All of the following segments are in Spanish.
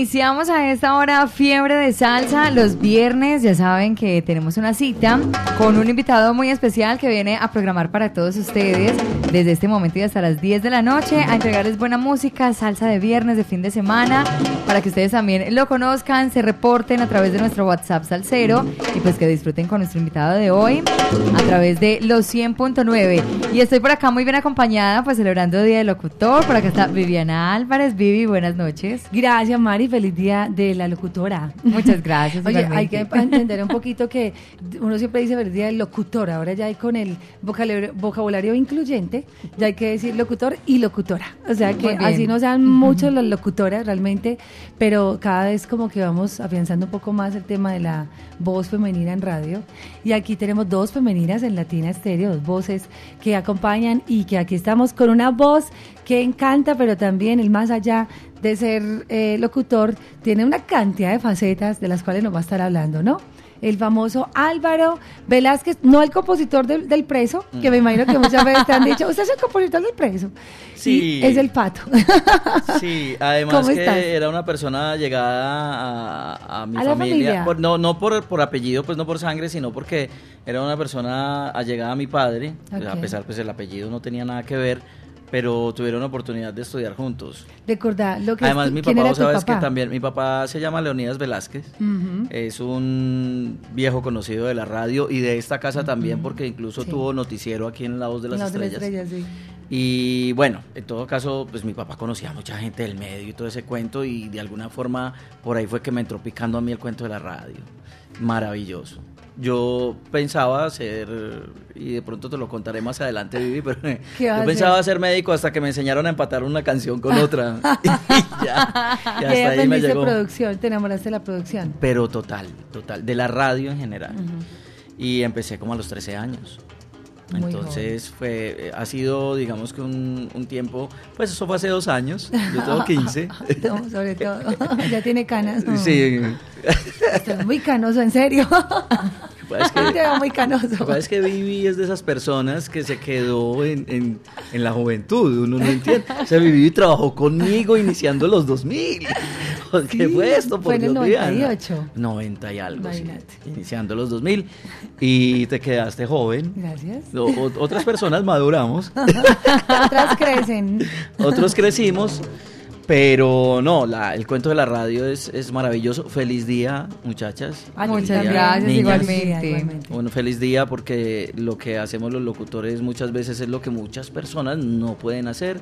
Iniciamos a esta hora Fiebre de Salsa los viernes. Ya saben que tenemos una cita con un invitado muy especial que viene a programar para todos ustedes desde este momento y hasta las 10 de la noche a entregarles buena música, salsa de viernes, de fin de semana, para que ustedes también lo conozcan, se reporten a través de nuestro WhatsApp Salcero y pues que disfruten con nuestro invitado de hoy a través de los 100.9. Y estoy por acá muy bien acompañada, pues celebrando Día del Locutor. Por acá está Viviana Álvarez. Vivi, buenas noches. Gracias, Mari. Feliz día de la locutora. Muchas gracias. Oye, hay que entender un poquito que uno siempre dice feliz día del locutor. Ahora ya hay con el vocabulario incluyente, ya hay que decir locutor y locutora. O sea que así no sean muchos las locutoras realmente, pero cada vez como que vamos afianzando un poco más el tema de la voz femenina en radio. Y aquí tenemos dos femeninas en Latina Estéreo, dos voces que acompañan y que aquí estamos con una voz que encanta, pero también el más allá de ser eh, locutor, tiene una cantidad de facetas de las cuales nos va a estar hablando, ¿no? El famoso Álvaro Velázquez, no el compositor del, preso, que me imagino que muchas veces te han dicho, usted es el compositor del preso. Sí. es el pato. Sí, además que era una persona llegada a, mi familia. no, no por, por apellido, pues no por sangre, sino porque era una persona allegada a mi padre. A pesar, pues el apellido no tenía nada que ver pero tuvieron la oportunidad de estudiar juntos. Recordá lo que Además, mi papá, sabes que también, mi papá se llama Leonidas Velázquez, es un viejo conocido de la radio y de esta casa también, porque incluso tuvo noticiero aquí en La Voz de las Estrellas. Y bueno, en todo caso, pues mi papá conocía a mucha gente del medio y todo ese cuento, y de alguna forma por ahí fue que me entró picando a mí el cuento de la radio. Maravilloso yo pensaba ser, y de pronto te lo contaré más adelante, Vivi, pero yo pensaba ser médico hasta que me enseñaron a empatar una canción con otra. y ya, y hasta ahí me llegó. producción, te enamoraste de la producción. Pero total, total, de la radio en general. Y empecé como a los 13 años. Entonces fue, eh, ha sido, digamos que un, un, tiempo, pues eso fue hace dos años, yo tengo 15. sobre todo, ya tiene canas. Sí. Estás muy canoso, en serio. Es que, Te muy canoso. Es que Vivi es de esas personas que se quedó en, en, en la juventud, uno no entiende. O sea, Vivi trabajó conmigo iniciando los 2000. ¿Qué fue esto? Por fue en el 98. 90 y algo, sí, iniciando los 2000. Y te quedaste joven. Gracias. otras personas maduramos. Otras crecen. Otros crecimos. Pero no, la, el cuento de la radio es, es maravilloso. Feliz día, muchachas. Muchas gracias, igualmente. Bueno, feliz día porque lo que hacemos los locutores muchas veces es lo que muchas personas no pueden hacer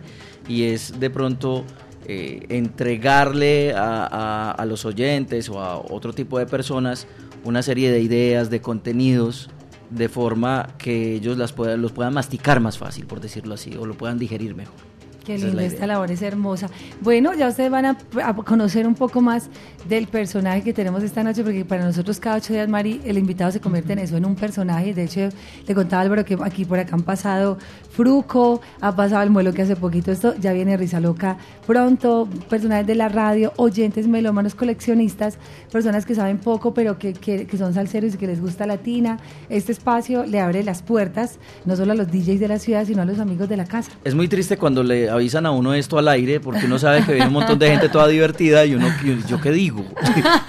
y es de pronto eh, entregarle a, a, los oyentes o a otro tipo de personas una serie de ideas, de contenidos, de forma que ellos las puedan, los puedan masticar más fácil, por decirlo así, o lo puedan digerir mejor. Qué linda, esta labor es hermosa. Bueno, ya ustedes van a, conocer un poco más del personaje que tenemos esta noche, porque para nosotros cada ocho días, Mari, el invitado se convierte en eso, en un personaje. De hecho, le contaba Álvaro que aquí por acá han pasado Fruco, ha pasado el muelo que hace poquito esto, ya viene Risa Loca pronto, personajes de la radio, oyentes melómanos, coleccionistas, personas que saben poco, pero que, que, que son salseros y que les gusta latina. Este espacio le abre las puertas, no solo a los DJs de la ciudad, sino a los amigos de la casa. Es muy triste cuando le avisan a uno esto al aire porque uno sabe que viene un montón de gente toda divertida y uno, ¿yo qué digo?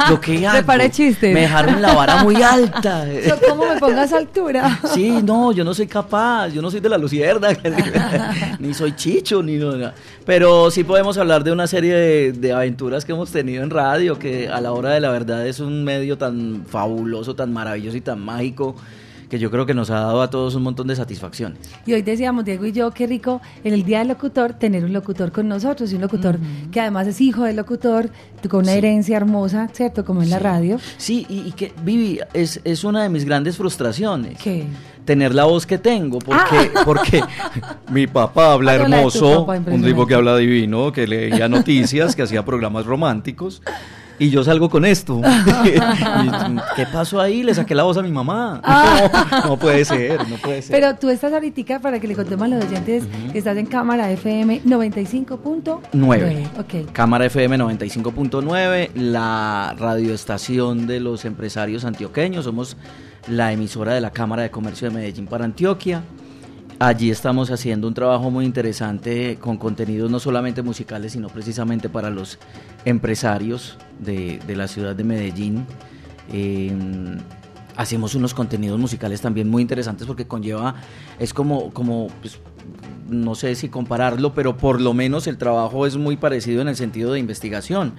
¿Yo qué hago? Me. Me dejaron la vara muy alta. ¿Cómo me pongas altura? Sí, no, yo no soy capaz, yo no soy de la lucierda, ni soy chicho, ni nada. Pero sí podemos hablar de una serie de, de aventuras que hemos tenido en radio, que a la hora de la verdad es un medio tan fabuloso, tan maravilloso y tan mágico que yo creo que nos ha dado a todos un montón de satisfacciones. Y hoy decíamos, Diego y yo, qué rico en el Día del Locutor tener un locutor con nosotros y un locutor que además es hijo del locutor, con una herencia hermosa, ¿cierto? Como en la radio. Sí, y, que, Vivi, es, es una de mis grandes frustraciones. ¿Qué? tener la voz que tengo, porque, ah. porque mi papá habla hermoso, un tipo que habla divino, que leía noticias, que hacía programas románticos, y yo salgo con esto. ¿Qué pasó ahí? Le saqué la voz a mi mamá. Ah. No, puede ser, no puede ser. Pero tú estás ahorita, para que le contemos a los oyentes, estás en Cámara FM 95.9. Okay. Cámara FM 95.9, la radioestación de los empresarios antioqueños. Somos la emisora de la Cámara de Comercio de Medellín para Antioquia. Allí estamos haciendo un trabajo muy interesante con contenidos no solamente musicales, sino precisamente para los empresarios de, la ciudad de Medellín. Eh, hacemos unos contenidos musicales también muy interesantes porque conlleva, es como, como pues, no sé si compararlo, pero por lo menos el trabajo es muy parecido en el sentido de investigación.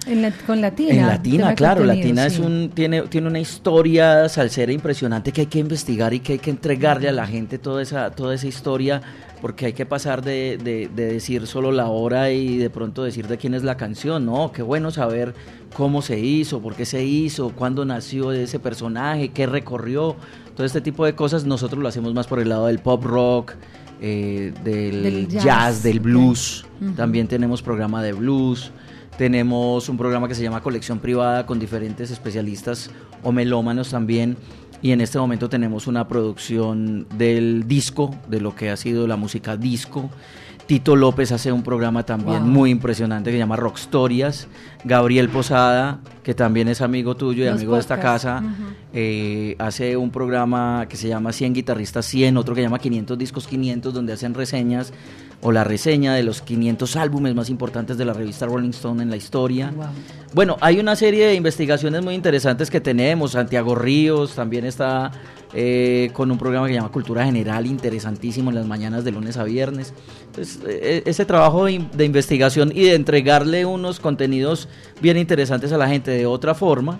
con Latina. En Latina, claro. Latina es un, tiene, tiene una historia salsera impresionante que hay que investigar y que hay que entregarle a la gente toda esa, toda esa historia porque hay que pasar de, de, decir solo la hora y de pronto decir de quién es la canción, ¿no? Qué bueno saber cómo se hizo, por qué se hizo, cuándo nació ese personaje, qué recorrió, todo este tipo de cosas nosotros lo hacemos más por el lado del pop rock, eh, del, jazz. del blues. También tenemos programa de blues. Tenemos un programa que se llama Colección Privada con diferentes especialistas o melómanos también. Y en este momento tenemos una producción del disco, de lo que ha sido la música disco. Tito López hace un programa también muy impresionante que se llama Rock Stories. Gabriel Posada, que también es amigo tuyo y amigo de esta casa, eh, hace un programa que se llama 100 guitarristas 100, otro que se llama 500 discos 500, donde hacen reseñas o la reseña de los 500 álbumes más importantes de la revista Rolling Stone en la historia. Bueno, hay una serie de investigaciones muy interesantes que tenemos. Santiago Ríos también está eh, con un programa que se llama Cultura General, interesantísimo en las mañanas de lunes a viernes. Entonces, eh, ese trabajo de investigación y de entregarle unos contenidos bien interesantes a la gente de otra forma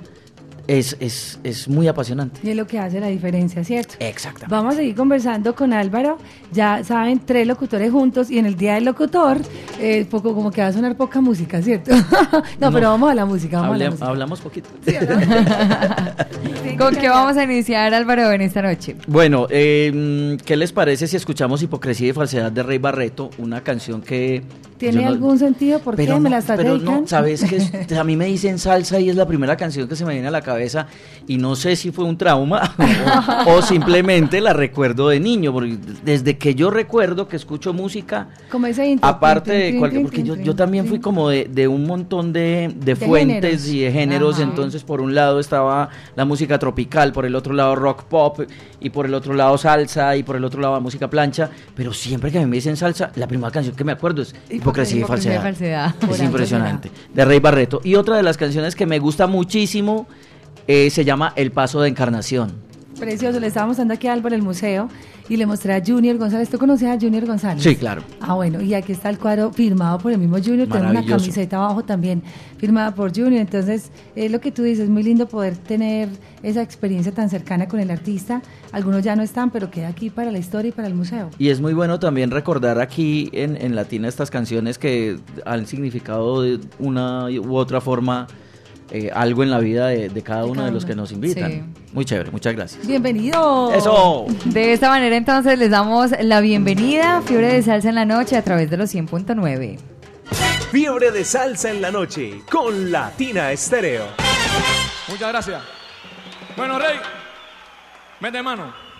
es, es, es, muy apasionante. Y es lo que hace la diferencia, ¿cierto? Exactamente. Vamos a seguir conversando con Álvaro. Ya saben, tres locutores juntos y en el Día del Locutor, eh, poco como que va a sonar poca música, ¿cierto? no, pero vamos a la música, vamos a la música. Hablamos poquito. ¿Con qué vamos a iniciar, Álvaro, en esta noche? Bueno, eh, ¿qué les parece si escuchamos Hipocresía y Falsedad de Rey Barreto? Una canción que ¿Tiene algún sentido? ¿Por qué me la estás pero No, sabes que a mí me dicen salsa y es la primera canción que se me viene a la cabeza y no sé si fue un trauma o, simplemente la recuerdo de niño, porque desde que yo recuerdo que escucho música, como ese aparte de cualquier, porque yo, yo también fui como de, un montón de, fuentes y de géneros, entonces por un lado estaba la música tropical, por el otro lado rock pop y por el otro lado salsa y por el otro lado la música plancha, pero siempre que me dicen salsa, la primera canción que me acuerdo es Hipocresía y falsedad. Es impresionante. De Rey Barreto. Y otra de las canciones que me gusta muchísimo eh, se llama El Paso de Encarnación. Precioso, le estábamos dando aquí a Álvaro el museo y le mostré a Junior González. ¿Tú conoces a Junior González? Sí, claro. Ah, bueno, y aquí está el cuadro firmado por el mismo Junior. Tiene una camiseta abajo también firmada por Junior. Entonces, es lo que tú dices, es muy lindo poder tener esa experiencia tan cercana con el artista. Algunos ya no están, pero queda aquí para la historia y para el museo. Y es muy bueno también recordar aquí en, en Latina estas canciones que han significado de una u otra forma eh, algo en la vida de, cada uno de los que nos invitan. Muy chévere, muchas gracias. Bienvenido. Eso. De esta manera entonces les damos la bienvenida Fiebre de Salsa en la Noche a través de los 100.9. Fiebre de Salsa en la Noche con Latina Estéreo. Muchas gracias. Bueno, Rey, mete mano.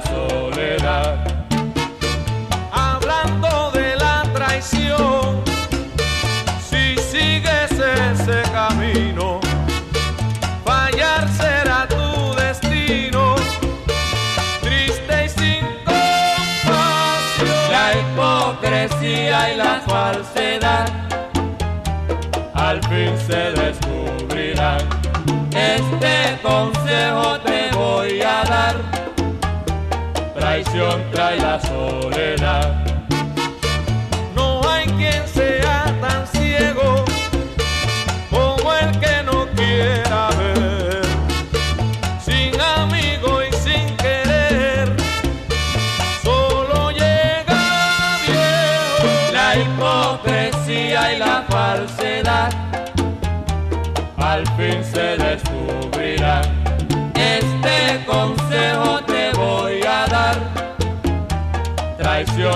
Soledad. contra la soledad.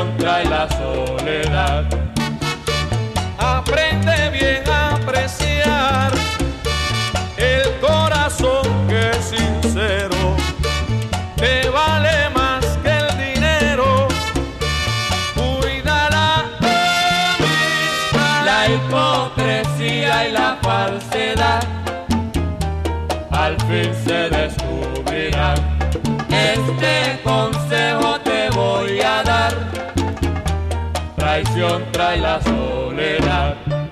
contra la soledad. depresión trae la soledad.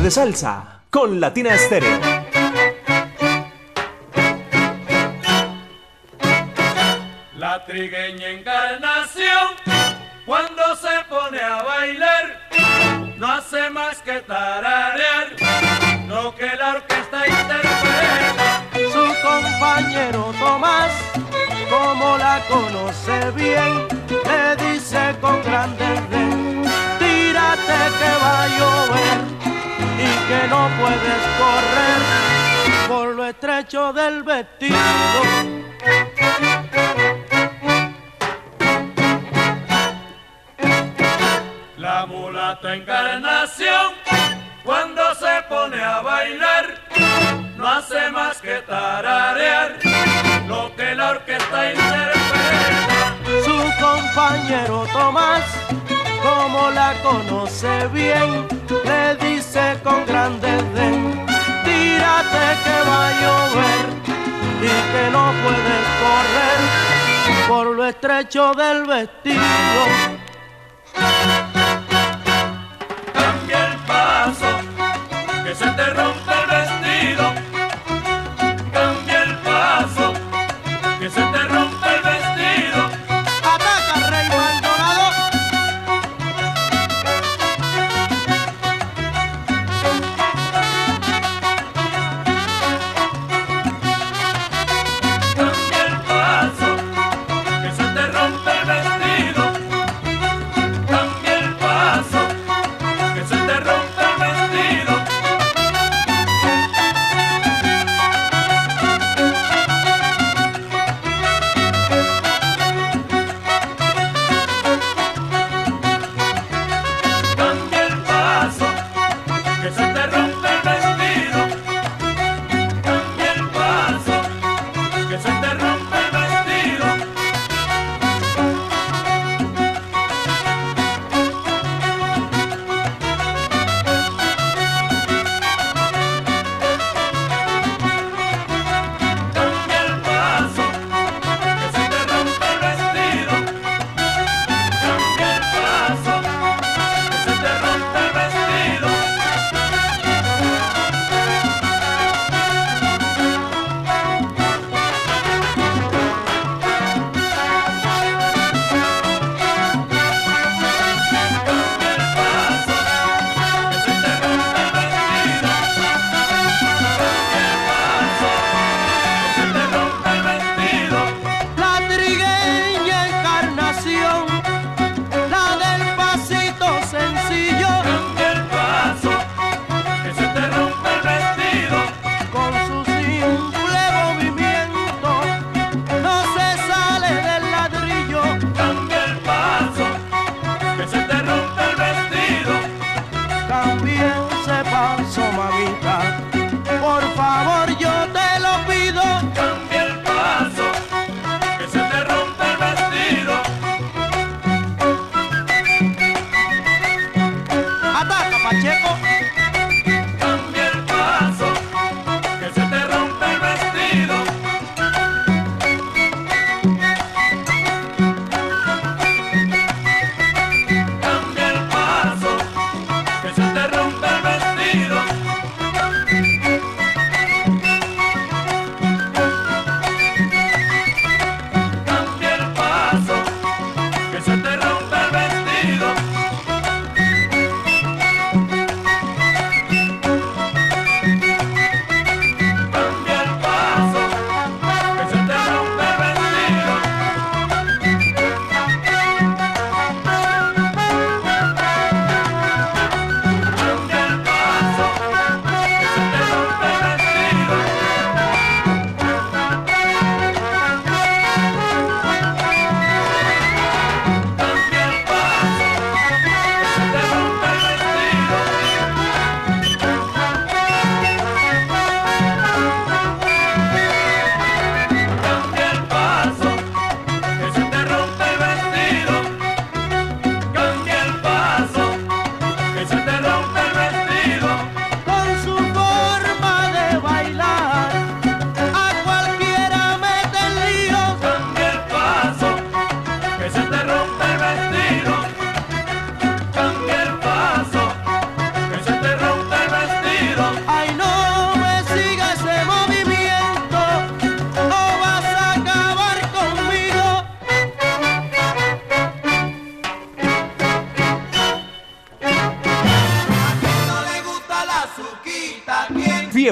de salsa con Latina Estéreo. La trigueña del vestido. La mulata encarnación, cuando se pone a bailar, no hace más que tararear lo que la orquesta interpreta. Su compañero Tomás, como la conoce bien, le dice con gran desdén, tírate que va y que no puedes correr por lo estrecho del vestido. Cambia el paso, que se te rompe el vestido.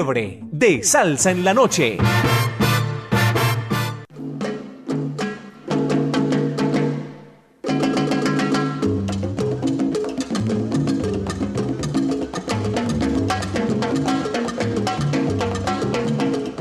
de salsa en la noche.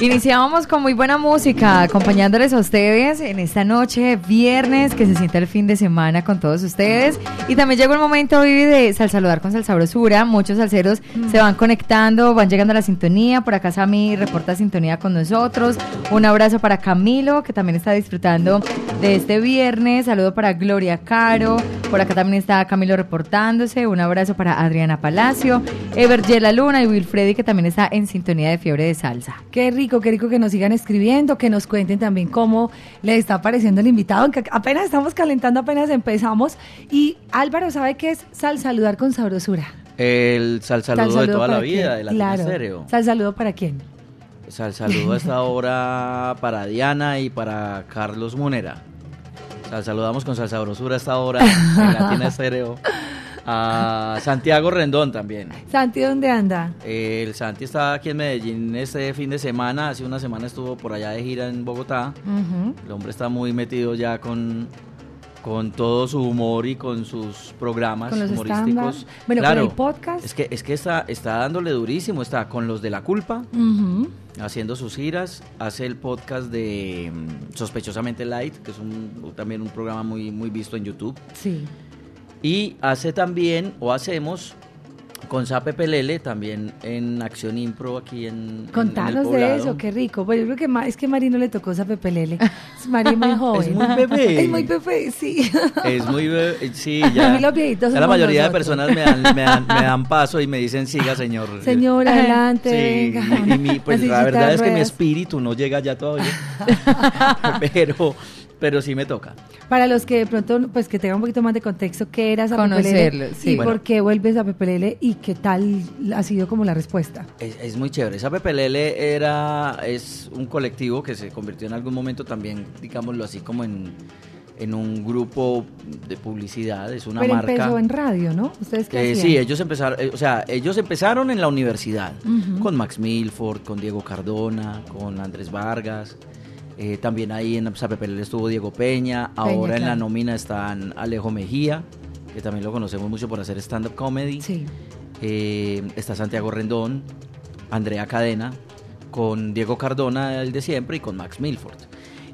Iniciábamos con muy buena música, acompañándoles a ustedes en esta noche, viernes, que se sienta el fin de semana con todos ustedes. Y también llegó el momento, Vivi, de saludar con salsabrosura. Muchos salseros mm. se van conectando, van llegando a la sintonía. Por acá Sami reporta sintonía con nosotros. Un abrazo para Camilo, que también está disfrutando de este viernes. Saludo para Gloria Caro. Por acá también está Camilo reportándose. Un abrazo para Adriana Palacio, Evergela Luna y Wilfredi, que también está en sintonía de Fiebre de Salsa. Qué rico, qué rico que nos sigan escribiendo, que nos cuenten también cómo les está pareciendo el invitado. Apenas estamos calentando, apenas empezamos. Y Álvaro sabe qué es sal saludar con sabrosura. El sal saludo, Sal de toda la vida, de la claro. estéreo. Sal saludo para quién. Sal saludo a esta hora para Diana y para Carlos Munera. Sal saludamos con salsa brosura a esta hora en Latina Estéreo. A Santiago Rendón también. Santi, ¿dónde anda? El Santi está aquí en Medellín este fin de semana. Hace una semana estuvo por allá de gira en Bogotá. El hombre está muy metido ya con, con todo su humor y con sus programas Con los humorísticos. Bueno, con el podcast. Es que, es que está, está dándole durísimo. Está con los de la culpa haciendo sus giras, hace el podcast de mm, Sospechosamente Light, que es un, también un programa muy, muy visto en YouTube, Sí. y hace también, o hacemos, con Sape Pelele, también en Acción Impro aquí en en- en el Contanos de eso, qué rico. Bueno, yo creo que ma- es que Mari no le tocó esa pepelele. Es Mari muy joven. Es muy bebé. Es muy bebé, sí. Es muy, be- eh, sí, A ya, mí los viejitos ya la mayoría nosotros. de personas me dan, me, dan, me dan paso y me dicen, siga señor. Señor, adelante, Sí, venga. y mi- pues la verdad es que mi espíritu no llega ya todavía, pero, pero sí me toca. Para los que de pronto, pues que tengan un poquito más de contexto, ¿qué era esa Conocerlo, Pepelele? sí. ¿Y Bueno. por qué vuelves a Pepelele? ¿Y qué tal ha sido como la respuesta? Es, es muy chévere. Esa Pepelele era, es un colectivo que se convirtió en algún momento también, digámoslo así, como en, en un grupo de publicidad, es una Pero marca. empezó en radio, ¿no? ¿Ustedes qué Eh, sí, ellos empezaron, eh, o sea, ellos empezaron en la universidad, con Max Milford, con Diego Cardona, con Andrés Vargas. Eh, también ahí en Zapepelele estuvo Diego Peña. Ahora en la nómina están Alejo Mejía, que también lo conocemos mucho por hacer stand-up comedy. Sí. Eh, está Santiago Rendón, Andrea Cadena, con Diego Cardona, el de siempre, y con Max Milford.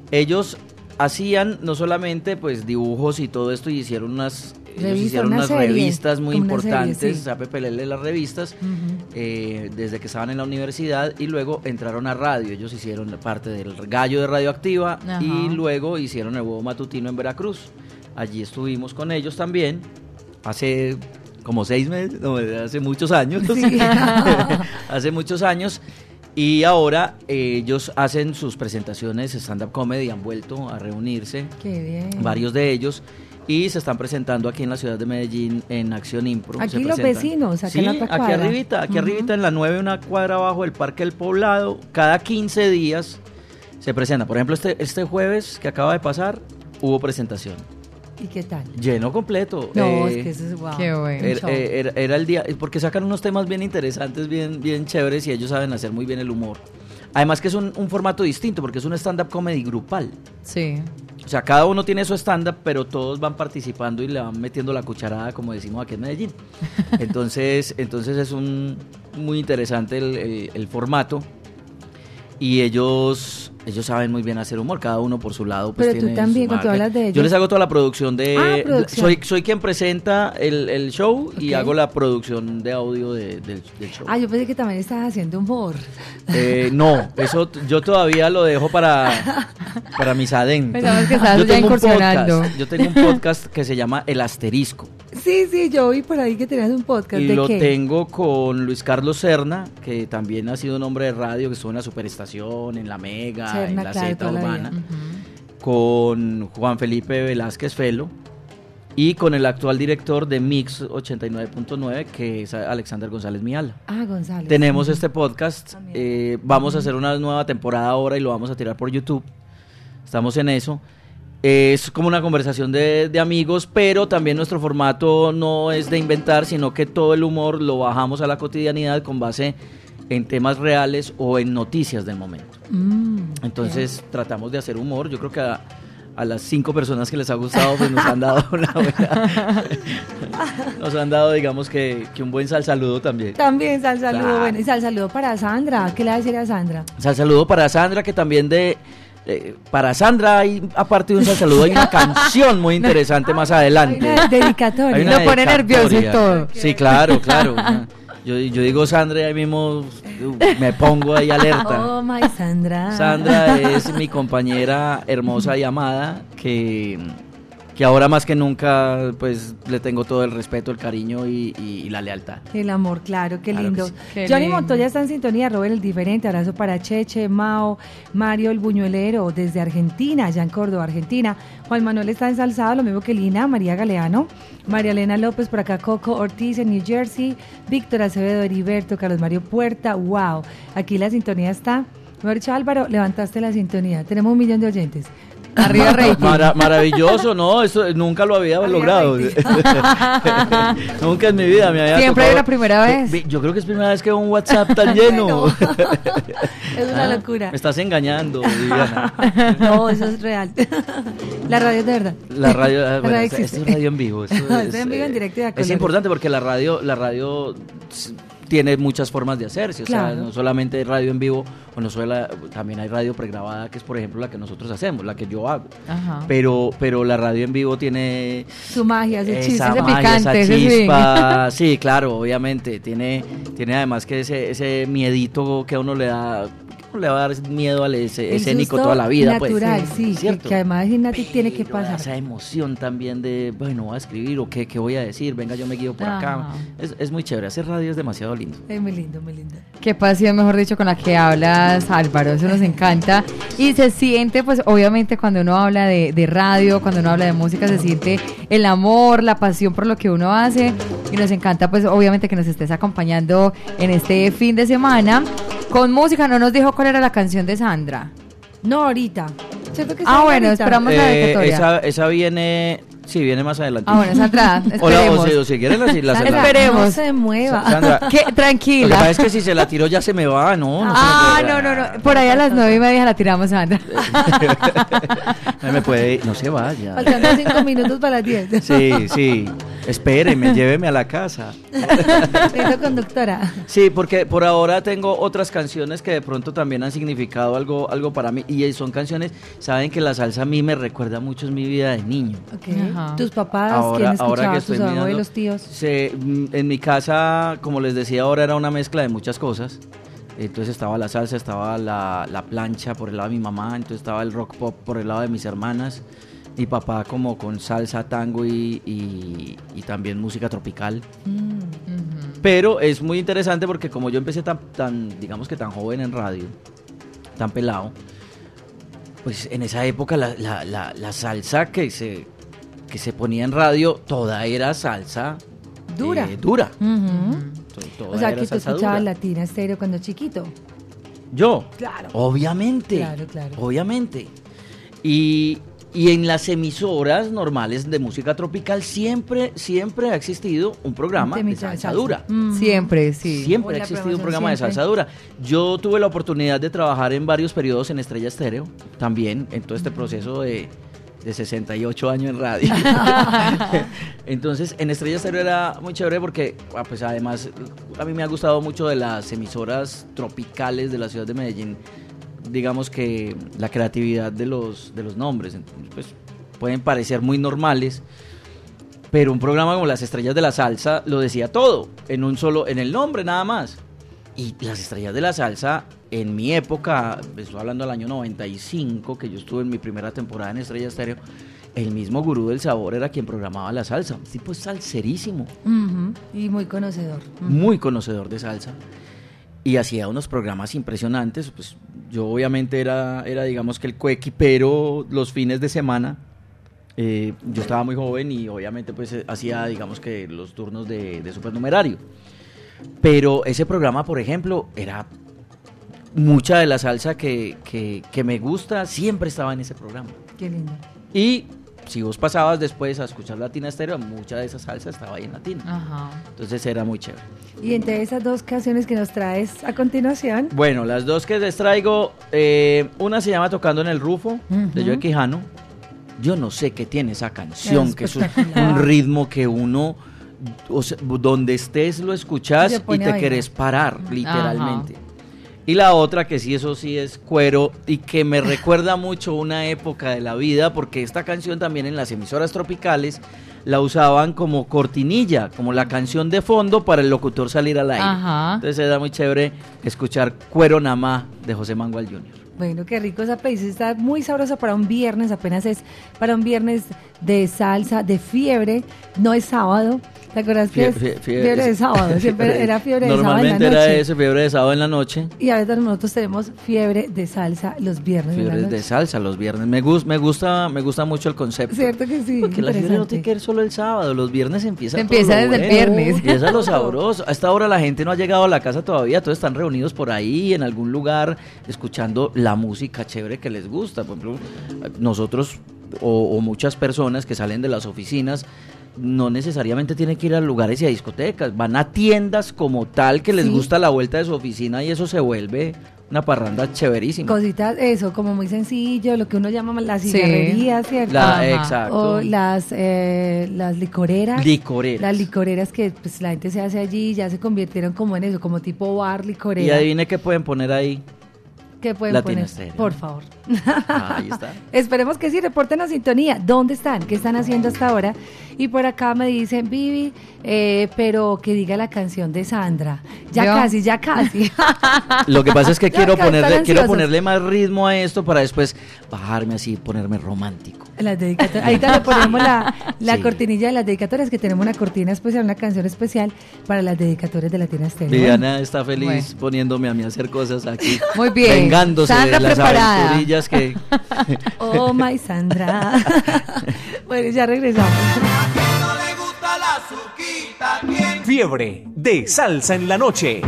Ellos hacían no solamente pues dibujos y todo esto, y hicieron unas, ellos Revista, hicieron una unas serie, revistas muy una serie, importantes, sí. Pelele, las revistas, eh, desde que estaban en la universidad y luego entraron a radio. Ellos hicieron parte del gallo de Radioactiva Ajá. y luego hicieron el huevo matutino en Veracruz. Allí estuvimos con ellos también hace como seis meses, no, hace muchos años. hace muchos años. Y ahora eh, ellos hacen sus presentaciones stand-up comedy, han vuelto a reunirse, Qué bien. varios de ellos. Y se están presentando aquí en la ciudad de Medellín en Acción Impro. Aquí Se los presentan. vecinos, aquí sí, en la otra aquí arribita, aquí Ujú. arribita en la 9, una cuadra abajo del Parque del Poblado. Cada 15 días se presenta. Por ejemplo, este, este jueves que acaba de pasar, hubo presentación. ¿Y qué tal? Lleno completo. No, Eh, es que eso es guau. Qué bueno. Era, show. eh, era- era el día, porque sacan unos temas bien interesantes, bien, bien chéveres y ellos saben hacer muy bien el humor. Además que es un, un formato distinto porque es un stand-up comedy grupal. Sí. O sea, cada uno tiene su stand-up, pero todos van participando y le van metiendo la cucharada, como decimos aquí en Medellín. Entonces, entonces es un muy interesante el, el- el formato. Y ellos, ellos saben muy bien hacer humor, cada uno por su lado. Pues, Pero tú tiene también, su cuando hablas de ellos- Yo les hago toda la producción de... Ah, producción. Soy, soy quien presenta el, el show y hago la producción de audio de- del, del show. Ah, yo pensé que también estabas haciendo humor. Eh, no, eso yo todavía lo dejo para, para mis adentros. Pensamos que estabas Yo ya tengo un incursionando. podcast, Yo tengo un podcast que se llama El Asterisco. Sí, sí, yo vi por ahí que tenías un podcast. Y ¿De lo qué? tengo con Luis Carlos Serna, que también ha sido un hombre de radio, que estuvo en la Superestación, en la Mega, Serna, en la claro, Z toda la Urbana. Con Juan Felipe Velázquez Felo. Y con el actual director de Mix 89.9, que es Alexander González Miala. Ah, González. Tenemos este podcast. eh, vamos a hacer una nueva temporada ahora y lo vamos a tirar por YouTube. Estamos en eso. Es como una conversación de, de amigos, pero también nuestro formato no es de inventar, sino que todo el humor lo bajamos a la cotidianidad con base en temas reales o en noticias del momento. Mm, Entonces tratamos de hacer humor. Yo creo que a, a las cinco personas que les ha gustado, pues nos han dado una buena. nos han dado, digamos que, que un buen sal saludo también. También sal saludo, Claro. bueno, y sal saludo para Sandra. ¿Qué le va a decir a Sandra? Sal saludo para Sandra, que también de... eh, para Sandra, hay, aparte de un sal saludo, hay una canción muy interesante más adelante. Hay una dedicatoria. Hay una Lo pone nervioso y todo. Sí, claro, claro. Yo, yo digo Sandra y ahí mismo me pongo ahí alerta. Oh, my Sandra. Sandra es mi compañera hermosa y amada que, que ahora más que nunca pues le tengo todo el respeto, el cariño y, y- y la lealtad. El amor, claro, qué Claro que lindo. sí. Qué Johnny lindo. Montoya está en sintonía, Robert el Diferente, abrazo para Cheche, Mao, Mario el Buñuelero desde Argentina, allá en Córdoba, Argentina. Juan Manuel está ensalzado, lo mismo que Lina, María Galeano, María Elena López por acá, Coco Ortiz en New Jersey, Víctor Acevedo Heriberto, Carlos Mario Puerta, wow, aquí la sintonía está. Mejor dicho, Álvaro, levantaste la sintonía, tenemos un millón de oyentes. Arriba rating. Mara- maravilloso, ¿no? Eso nunca lo había Arriba logrado. nunca en mi vida me había Siempre tocado- una primera vez. Ve- Yo creo que es primera vez que veo un WhatsApp tan lleno. Es una Ah, locura. Me estás engañando, Viviana. No, eso es real. la radio es de verdad. La radio, La bueno, radio esto- es radio en vivo. es, en vivo, en eh, directo y a Es importante porque la radio, la radio tiene muchas formas de hacerse. O sea, no solamente radio en vivo, o no solo, también hay radio pregrabada, que es por ejemplo la que nosotros hacemos, la que yo hago. Ajá. Pero, pero la radio en vivo tiene Su magia, su chiste. esa magia, picante, esa chispa. Sí, claro, obviamente. Tiene, tiene además que ese, ese miedito que a uno le da, le va a dar miedo al escénico toda la vida. pues. Natural, sí, que, ¿Cierto? que además Nati tiene que pasar. Esa emoción también de, bueno, voy a escribir o qué, qué voy a decir, venga, yo me guío por acá. Es, es muy chévere, hacer radio es demasiado lindo. Es muy lindo, muy lindo. Qué pasión, mejor dicho, con la que hablas, Álvaro. Eso nos encanta. Y se siente, pues, obviamente, cuando uno habla de, de radio, cuando uno habla de música, se siente el amor, la pasión por lo que uno hace. Y nos encanta, pues, obviamente, que nos estés acompañando en este fin de semana. Con música, no nos dijo cuál era la canción de Sandra. No, ahorita. ¿Cierto que Ah, bueno, ahorita? esperamos la Eh, dedicatoria. esa, esa viene, sí, viene más adelante. Ah, bueno, la- esperemos. o si, o si quieren, la, la, Sandra, Esperemos. No se mueva. Sandra, ¿Qué? Lo que Tranquila. pasa es que si se la tiro ya se me va, ¿no? no Ah, no, no, no. Por ahí a las nueve y media la tiramos, Sandra. No me puede, no se vaya. Faltando cinco minutos para las diez. Sí, sí. Espéreme, lléveme a la casa. Siendo conductora. Sí, porque por ahora tengo otras canciones que de pronto también han significado algo, algo para mí. Y son canciones, saben que la salsa a mí me recuerda mucho en mi vida de niño. Ok. Ajá. Tus papás, Ahora, ¿quién ahora que Tus estoy mirando, abuelos, tíos. se- mm, en mi casa, como les decía ahora, era una mezcla de muchas cosas. Entonces estaba la salsa, estaba la, la plancha por el lado de mi mamá, entonces estaba el rock pop por el lado de mis hermanas. Mi papá como con salsa, tango y, y- y también música tropical. Pero es muy interesante porque como yo empecé tan, tan, digamos que tan joven en radio, tan pelado, pues en esa época la, la- la- la salsa que se, que se ponía en radio, toda era salsa Dura. eh, dura. Toda O sea, era que tú salsa escuchabas dura. Latina Estéreo cuando chiquito. Yo. Claro. Obviamente. Claro, claro. Obviamente. Y, y en las emisoras normales de música tropical siempre, siempre ha existido un programa de salsa dura. Mm. Siempre, sí. Siempre ha existido un programa de salsa dura. Yo tuve la oportunidad de trabajar en varios periodos en Estrella Estéreo, también, en todo este proceso de, de 68 años en radio. Entonces, en Estrella Estéreo era muy chévere porque, ah, pues además, a mí me ha gustado mucho de las emisoras tropicales de la ciudad de Medellín. Digamos que la creatividad de los, de los nombres, entonces, pues pueden parecer muy normales, pero un programa como Las Estrellas de la Salsa lo decía todo, en un solo, en el nombre nada más. Y Las Estrellas de la Salsa, en mi época, estoy hablando del año 95, que yo estuve en mi primera temporada en Estrella Estéreo, el mismo gurú del sabor era quien programaba la salsa. Un tipo salserísimo. Y muy conocedor. muy conocedor de salsa. Y hacía unos programas impresionantes. Pues yo obviamente era, era digamos que el coequipero los fines de semana. Eh, yo estaba muy joven y obviamente pues eh, hacía digamos que los turnos de, de supernumerario. Pero ese programa, por ejemplo, era mucha de la salsa que, que- que me gusta, siempre estaba en ese programa. Qué lindo. Y si vos pasabas después a escuchar Latina Estéreo, mucha de esa salsa estaba ahí en Latina. Ajá. Entonces era muy chévere. Y entre esas dos canciones que nos traes a continuación, Bueno, las dos que les traigo, eh, una se llama Tocando en el Rufo, de Ujú. Joe Quijano. Yo no sé qué tiene esa canción, Es que es un ritmo que uno, o sea, donde estés lo escuchas Se y te querés parar, literalmente. Y la otra que sí, eso sí es cuero y que me recuerda mucho una época de la vida, porque esta canción también en las emisoras tropicales la usaban como cortinilla, como la canción de fondo para el locutor salir al aire. Ajá. Entonces era muy chévere escuchar Cuero Namá de José Mangual Jr. Bueno, qué rico esa playlist. Está muy sabrosa para un viernes, apenas es para un viernes de salsa, de fiebre. No es sábado. ¿Te acuerdas que Fie- es fie- fie- fiebre de sábado? Siempre era fiebre de sábado en la Normalmente era eso, fiebre de sábado en la noche. Y ahora nosotros tenemos fiebre de salsa los viernes la noche. de salsa los viernes. Me, gus- me gusta me gusta mucho el concepto. Cierto que sí. Porque la fiebre no tiene que ir solo el sábado, los viernes empieza Se todo empieza lo desde el bueno, viernes. Empieza lo sabroso. A esta hora la gente no ha llegado a la casa todavía, todos están reunidos por ahí en algún lugar escuchando la música chévere que les gusta. Por ejemplo, nosotros o, o muchas personas que salen de las oficinas no necesariamente tienen que ir a lugares y a discotecas, van a tiendas como tal que les Sí. gusta la vuelta de su oficina y eso se vuelve una parranda chéverísima. Cositas, eso, como muy sencillo, lo que uno llama la Sí. cigarrería, ¿cierto? La- exacto. O las, eh, las licoreras. Licoreras. Las licoreras que pues la gente se hace allí ya se convirtieron como en eso, como tipo bar, y licorera. adivine qué pueden poner ahí. ¿Qué pueden Latina poner? Por favor. Ahí está. Esperemos que sí, reporten a sintonía. ¿Dónde están? ¿Qué están haciendo hasta ahora? Y por acá me dicen, Vivi, eh, pero que diga la canción de Sandra. Ya ¿Yo? casi, ya casi. Lo que pasa es que quiero ponerle, quiero ponerle más ritmo a esto para después bajarme así, ponerme romántico. Las dedicatorias. Ahorita le ponemos la, la Sí. cortinilla de las dedicatorias, que tenemos una cortina especial, una canción especial para las dedicatorias de Latina Estéreo. Viviana está feliz Bueno. poniéndome a mí a hacer cosas aquí. Muy bien. Vengándose Sandra de las preparada. aventurillas que. Oh, my Sandra. bueno, ya regresamos. no le gusta la suquita, ¿quién? Fiebre de salsa en la noche.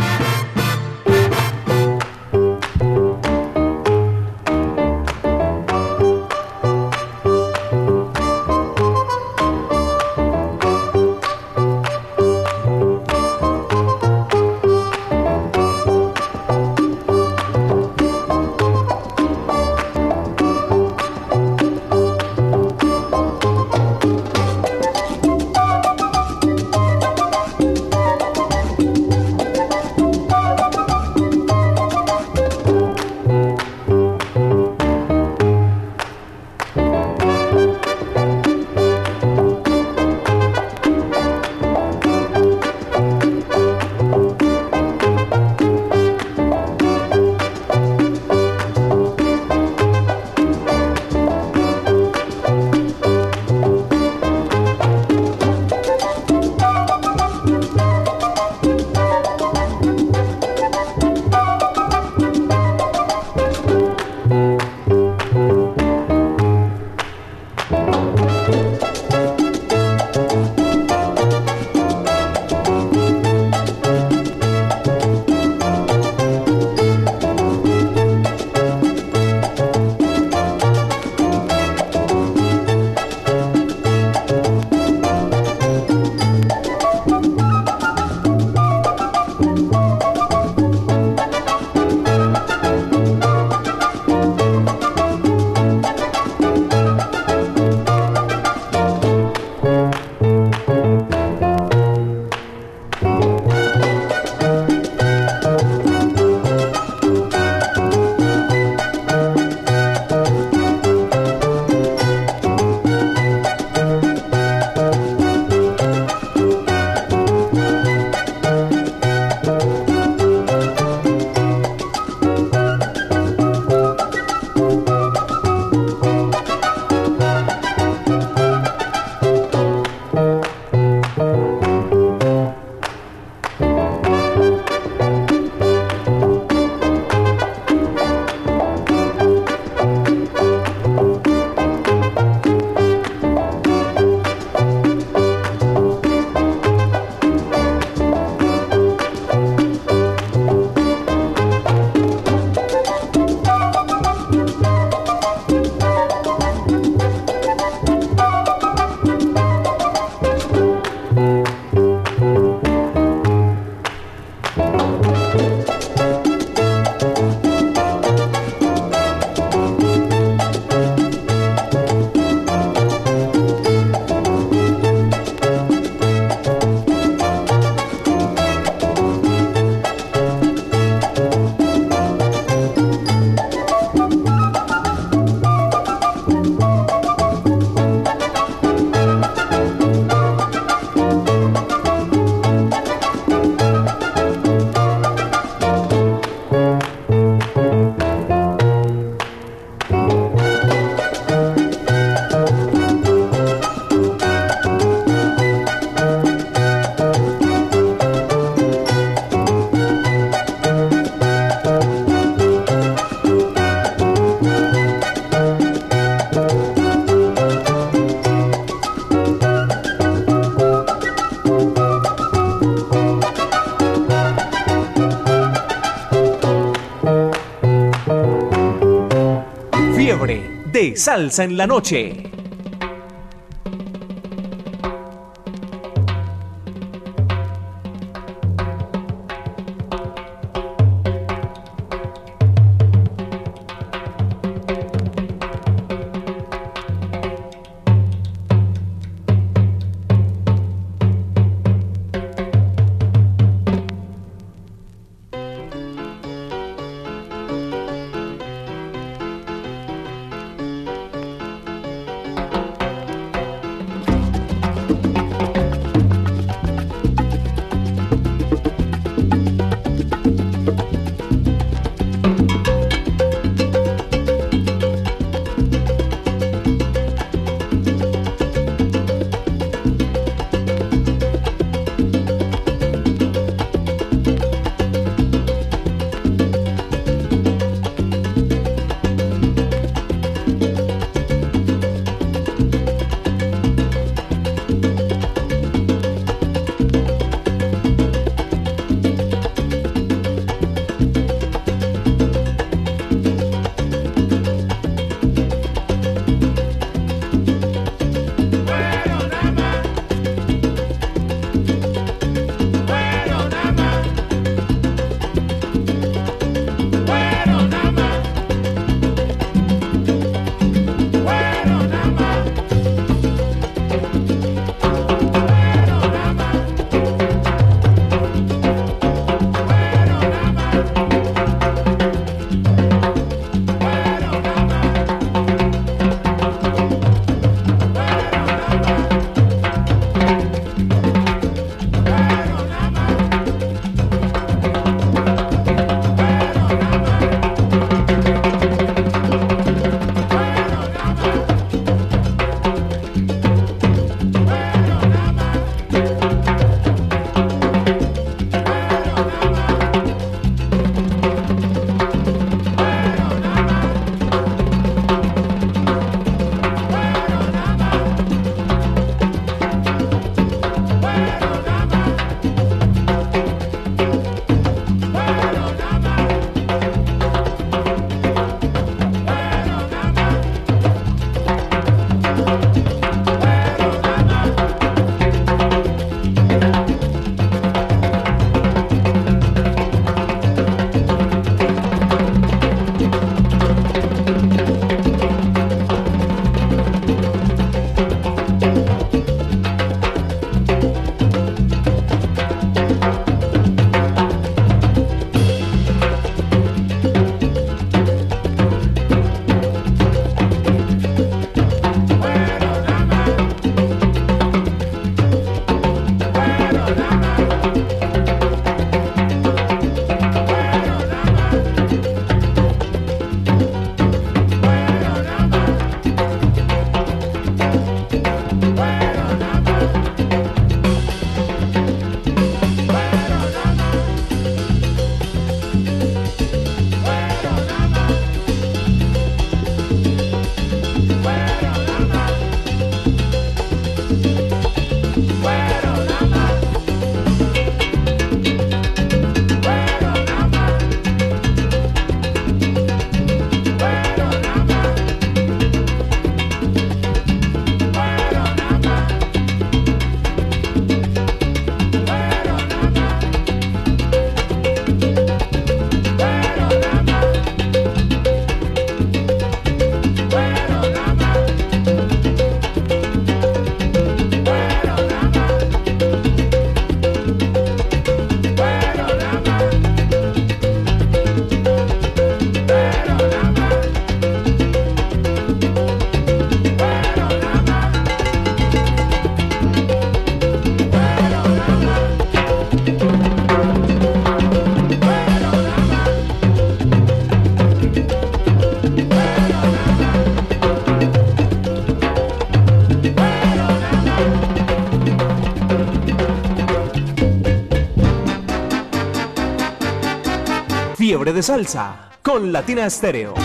Salsa en la noche. Fiebre de salsa con Latina Estéreo.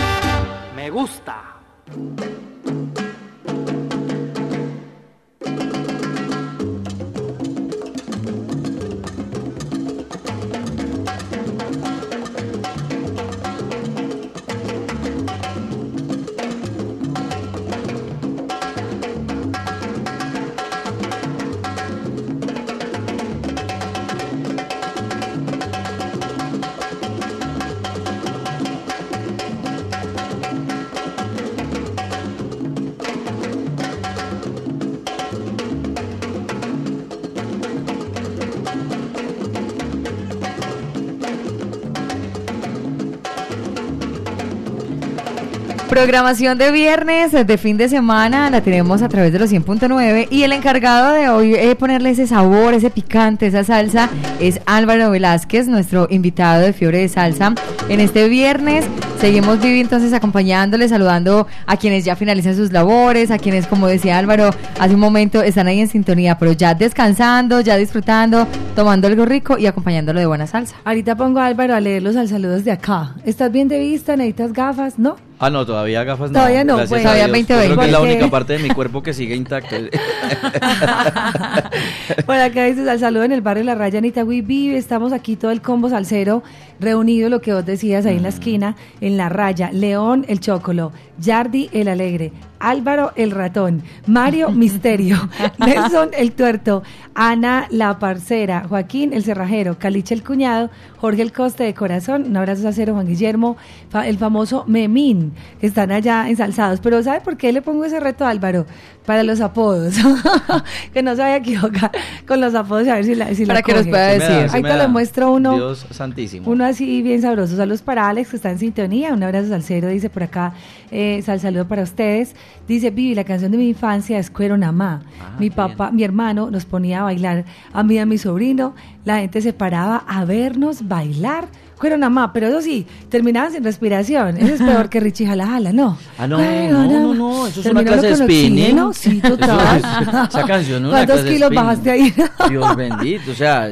Programación de viernes, de fin de semana, la tenemos a través de los 100.9 y el encargado de hoy eh, ponerle ese sabor, ese picante, esa salsa es Álvaro Velázquez, nuestro invitado de Fiebre de Salsa. En este viernes seguimos Vivi entonces acompañándole, saludando a quienes ya finalizan sus labores, a quienes como decía Álvaro hace un momento están ahí en sintonía, pero ya descansando, ya disfrutando, tomando algo rico y acompañándolo de buena salsa. Ahorita pongo a Álvaro a leerlos al saludos de acá. ¿Estás bien de vista? ¿Necesitas gafas? ¿No? Ah, no, todavía gafas no. Todavía no, Gracias pues. a Todavía Dios. 20, Yo Creo que es la única parte de mi cuerpo que sigue intacto. Por acá dices al saludo en el barrio La Raya, Anita vive. Estamos aquí todo el combo salsero reunido, lo que vos decías ahí en la esquina, en La Raya. León el Chocolo, Yardi el Alegre, Álvaro el Ratón, Mario Misterio, Nelson el Tuerto, Ana la Parcera, Joaquín el Cerrajero, Caliche el Cuñado, Jorge el Coste de Corazón, un abrazo a cero, Juan Guillermo, fa- el famoso Memín, que están allá ensalzados. Pero ¿sabe por qué le pongo ese reto a Álvaro? Para los apodos, que no se vaya a equivocar con los apodos, a ver si la, si la Para que nos coge. pueda Sí me da, decir. Ahí te lo muestro uno. Dios santísimo. Uno así bien sabroso. Saludos para Alex, que está en sintonía. Un abrazo salsero, dice por acá. Eh, sal saludo para ustedes. Dice, Vivi, la canción de mi infancia es Cuero Namá. Ah, mi papá, mi hermano nos ponía a bailar. A mí y a mi sobrino. La gente se paraba a vernos bailar. Cuero Namá, pero eso sí, terminaban sin respiración. Eso es peor que Richie Jala Jala, ¿no? Ah, no, no, no, no, eso es una clase de spinning. Sí, total. Es- esa canción es una ¿Cuántos de kilos bajaste ahí? Dios bendito, o sea,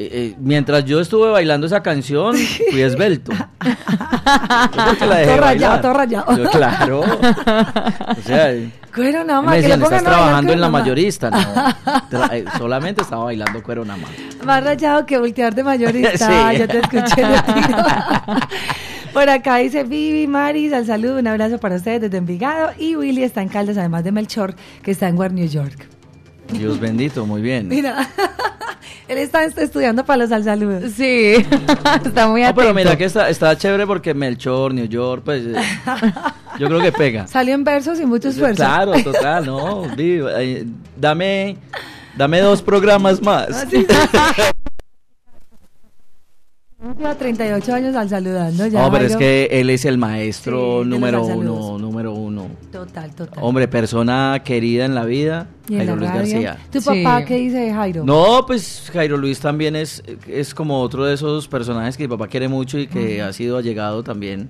eh, eh, mientras yo estuve bailando esa canción, fui esbelto. Yo la dejé Todo rayado, todo rayado. Yo, claro. O sea, Cuero Namá. me que le decían, estás trabajando Cuero en la Namá". mayorista. No, eh, solamente estaba bailando cuero nada más. Más rayado que voltear de mayorista. Sí. Yo te escuché. Por acá dice Vivi, Maris, al saludo, un abrazo para ustedes desde Envigado. Y Willy está en Caldas, además de Melchor, que está en War, New York. Dios bendito, muy bien. Mira, él está est- estudiando para los al saludo. Sí, está muy No, atento. pero mira que está, está chévere porque Melchor, New York, pues eh, yo creo que pega. Salió en versos y mucho esfuerzo. Claro, total, no. eh, dame, dame dos programas más. Lleva 38 años al saludando ya. No, pero es que él es el maestro Sí, número uno, número uno. Total, total. Hombre, persona querida en la vida, y Jairo la Luis radio. García. ¿Tu Sí. papá qué dice de Jairo? No, pues Jairo Luis también es, es como otro de esos personajes que mi papá quiere mucho y que ha sido allegado también.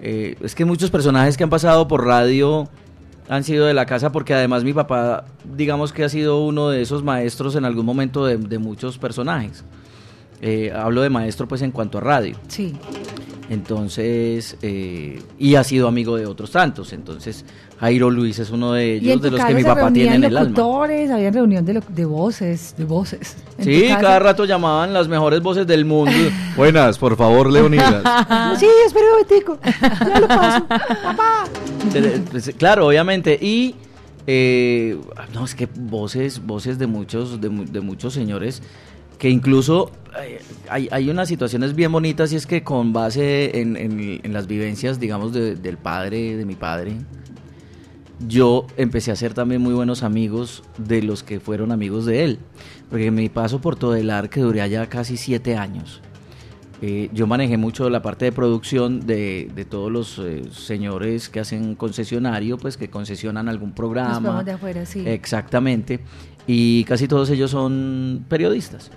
Eh, es que muchos personajes que han pasado por radio han sido de la casa porque además mi papá, digamos que ha sido uno de esos maestros en algún momento de, de muchos personajes. Eh, hablo de maestro pues en cuanto a radio. Sí. Entonces, eh, y ha sido amigo de otros tantos. Entonces, Jairo Luis es uno de ellos, de los que mi papá tiene en el alma. locutores, había reunión de, lo- de voces, de voces. Sí, cada rato llamaban las mejores voces del mundo. Buenas, por favor, Leonidas. Sí, espera un momentico. Ya lo paso. Papá. Pues, claro, obviamente. Y eh, no, es que voces, voces de muchos, de, mu- de muchos señores que incluso eh, hay, hay unas situaciones bien bonitas y es que con base en, en- en las vivencias, digamos, de- del padre, de mi padre, yo empecé a ser también muy buenos amigos de los que fueron amigos de él. Porque mi paso por Todelar, que duré allá casi siete años, eh, yo manejé mucho la parte de producción de, de todos los eh, señores que hacen concesionario, pues que concesionan algún programa. vemos de afuera, sí. Exactamente. Y casi todos ellos son periodistas.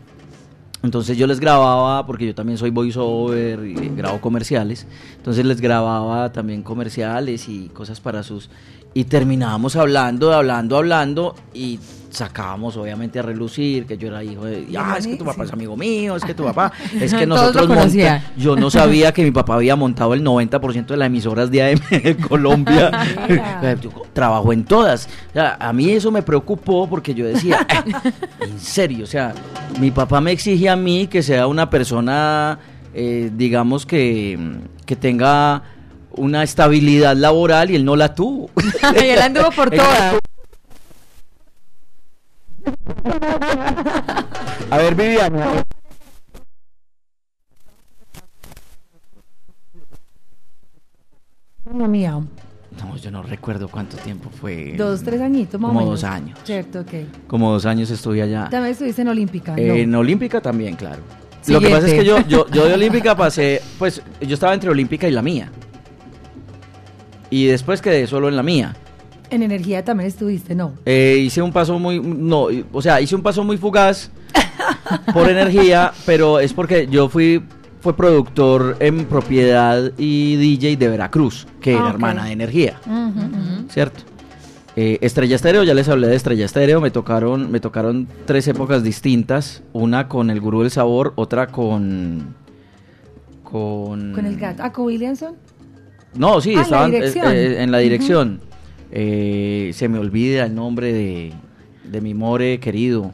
Entonces yo les grababa, porque yo también soy voiceover y grabo comerciales, entonces les grababa también comerciales y cosas para sus... Y terminábamos hablando, hablando, hablando y sacábamos obviamente a relucir que yo era hijo de... Ah, es que tu papá es amigo mío, es que tu papá... Es que nosotros... monta-. Yo no sabía que mi papá había montado el 90% de las emisoras de AM de Colombia. Yo trabajo en todas. O sea, a mí eso me preocupó porque yo decía, "Ah, en serio, o sea, mi papá me exige a mí que sea una persona, eh, digamos, que, que tenga una estabilidad laboral y él no la tuvo. y él anduvo por todas. A ver, Viviana. Mamma mía. No, yo no recuerdo cuánto tiempo fue. Dos, tres añitos más o Como menos. dos años. Cierto, ok. Como dos años estuve allá. También estuviste en Olímpica, ¿no? En Olímpica también, claro. Lo que pasa es que yo, yo, yo de Olímpica pasé, pues yo estaba entre Olímpica y la mía. y después quedé solo en la mía. En energía también estuviste, ¿no? Eh, hice un paso muy, no, o sea, hice un paso muy fugaz por energía, pero es porque yo fui, fue productor en propiedad y DJ de Veracruz, que Ah, era ok. hermana de energía. ¿cierto? Eh, Estrella Estéreo, ya les hablé de Estrella Estéreo, me tocaron, me tocaron tres épocas distintas, una con el Gurú del Sabor, otra con... Con, Con el gato. ¿Ah, con Williamson? No, sí, Ah, en la estaban eh, dirección. eh, en la dirección. Eh, se me olvida el nombre de, de mi more querido.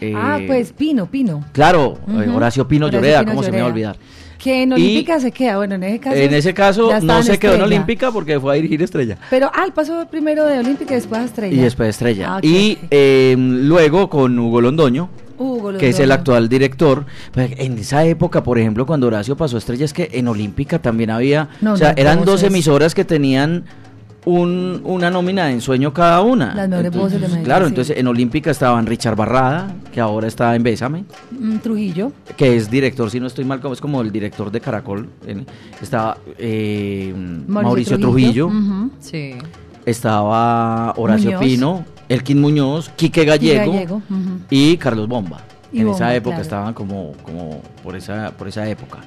Eh, ah, pues Pino, Pino. Claro, eh. Horacio Pino Horacio Lloreda, Pino ¿cómo se me va a olvidar? Que en Y- Olímpica se queda. Bueno, en ese caso. En ese caso no se quedó en. Olímpica porque fue a dirigir Estrella. Pero, ah, él pasó primero de Olímpica y después a Estrella. Y después Estrella. Ah, y eh, luego con Hugo Londoño, Hugo que es el actual director. Pues, en esa época, por ejemplo, cuando Horacio pasó a Estrella, es que en Olímpica también había, No, o sea, eran dos emisoras que tenían un- una nómina de ensueño cada una. Las mejores Entonces, voces de Medellín, Claro, sí. entonces en Olímpica estaban Richard Barrada, que ahora está en Bésame, Mm, Trujillo. que es director, si no estoy mal, como es como el director de Caracol. estaba eh, Mauricio, Trujillo. Sí. estaba Horacio Muñoz. Pino, Elkin Muñoz, Quique Gallego, y Carlos Bomba. Y en Bomba, esa época claro. estaban como, como por esa, por esa época.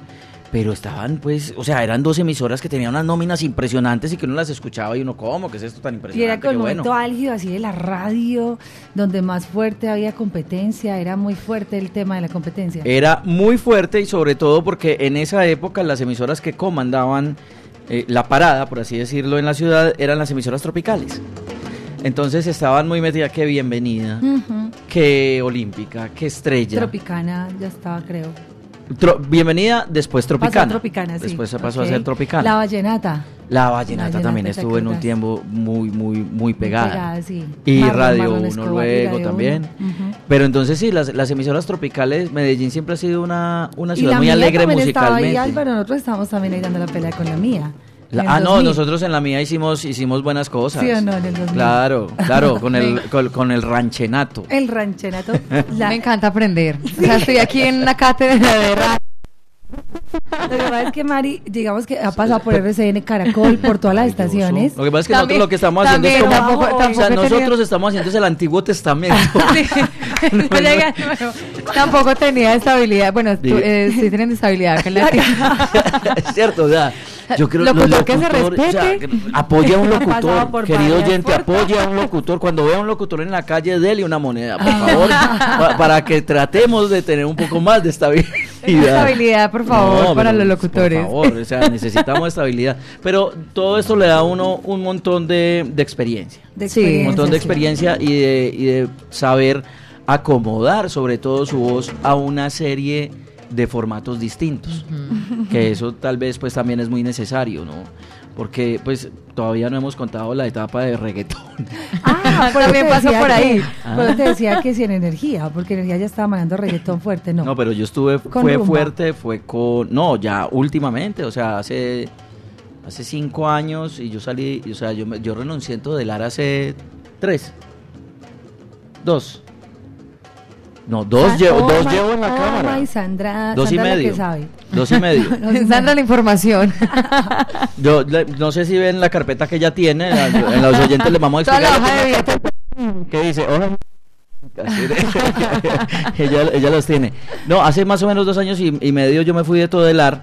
Pero estaban, pues, o sea, eran dos emisoras que tenían unas nóminas impresionantes y que uno las escuchaba y uno, ¿cómo? ¿Qué es esto tan Y era impresionante? con el Qué momento bueno. álgido así de la radio, donde más fuerte había competencia, era muy fuerte el tema de la competencia. Era muy fuerte y sobre todo porque en esa época las emisoras que comandaban eh, la parada, por así decirlo, en la ciudad eran las emisoras tropicales. Entonces estaban muy metidas que Bienvenida, Ujú. que Olímpica, que Estrella. Tropicana ya estaba, creo. Tro- bienvenida, después Pasó a Tropicana. Sí. Después se pasó a ser Tropicana. La Vallenata. La vallenata también ¿te estuvo en un tiempo muy, muy, muy pegada. pegada, sí. Y Marlon- Radio Marlon 1 Escobar y luego Radio también. Pero entonces sí, las, las emisoras tropicales, Medellín siempre ha sido una, una Y ciudad la muy mía alegre también estaba ahí, musicalmente. Álvaro, nosotros estábamos también ahí dando la pelea con la mía. La- ah, no, 2000. nosotros en la mía hicimos, hicimos buenas cosas. ¿Sí o no, en el 2000? Claro, claro, con el, con, con el ranchenato. El ranchenato. la- Me encanta aprender. O sea, estoy aquí en una cátedra de radio. Lo que pasa es que Mari, digamos que ha pasado por RCN, Caracol, por todas las estaciones. Lo que pasa es que También- nosotros lo que estamos haciendo es como... tampoco- o sea, tampoco tenía- nosotros estamos haciendo es el Antiguo Testamento. Sí. No llega- bueno, tampoco tenía estabilidad. Bueno, tú, eh, sí tienen estabilidad es cierto, o sea, yo creo Locutor los que se locutores, o sea, respete. apoya a un locutor, querido oyente, apoya a un locutor. Cuando vea a un locutor en la calle, dele una moneda, por favor, pa- para que tratemos de tener un poco más de estabilidad. estabilidad, por favor, No, para pero, los locutores. Por favor, o sea, necesitamos estabilidad. Pero todo esto le da a uno un montón de, de experiencia. De Sí. Un montón de experiencia, experiencia y de, y de saber acomodar sobre todo su voz a una serie de formatos distintos. Que eso tal vez pues también es muy necesario, ¿no? Porque pues todavía no hemos contado la etapa de reggaetón. Ah, También pasó por que- ahí. Eso te decía que si en energía, porque energía ya estaba manejando reggaetón fuerte, ¿no? No, pero yo estuve, Con fue rumba. fuerte, fue con, no, ya últimamente, o sea, hace, hace cinco años y yo salí, o sea, yo, me- yo renuncié en Todelar hace tres, dos, no, dos, Ah, llevo, oh dos llevo en la oh cámara, Sandra, dos y Sandra la que medio, sabe. dos y medio. Sandra la información. Yo le- no sé si ven la carpeta que ella tiene, a- en los oyentes les vamos a la explicar. vida. ¿Qué dice? Hola. Ella, ella los tiene. No, hace más o menos dos años y, y medio yo me fui de Todelar,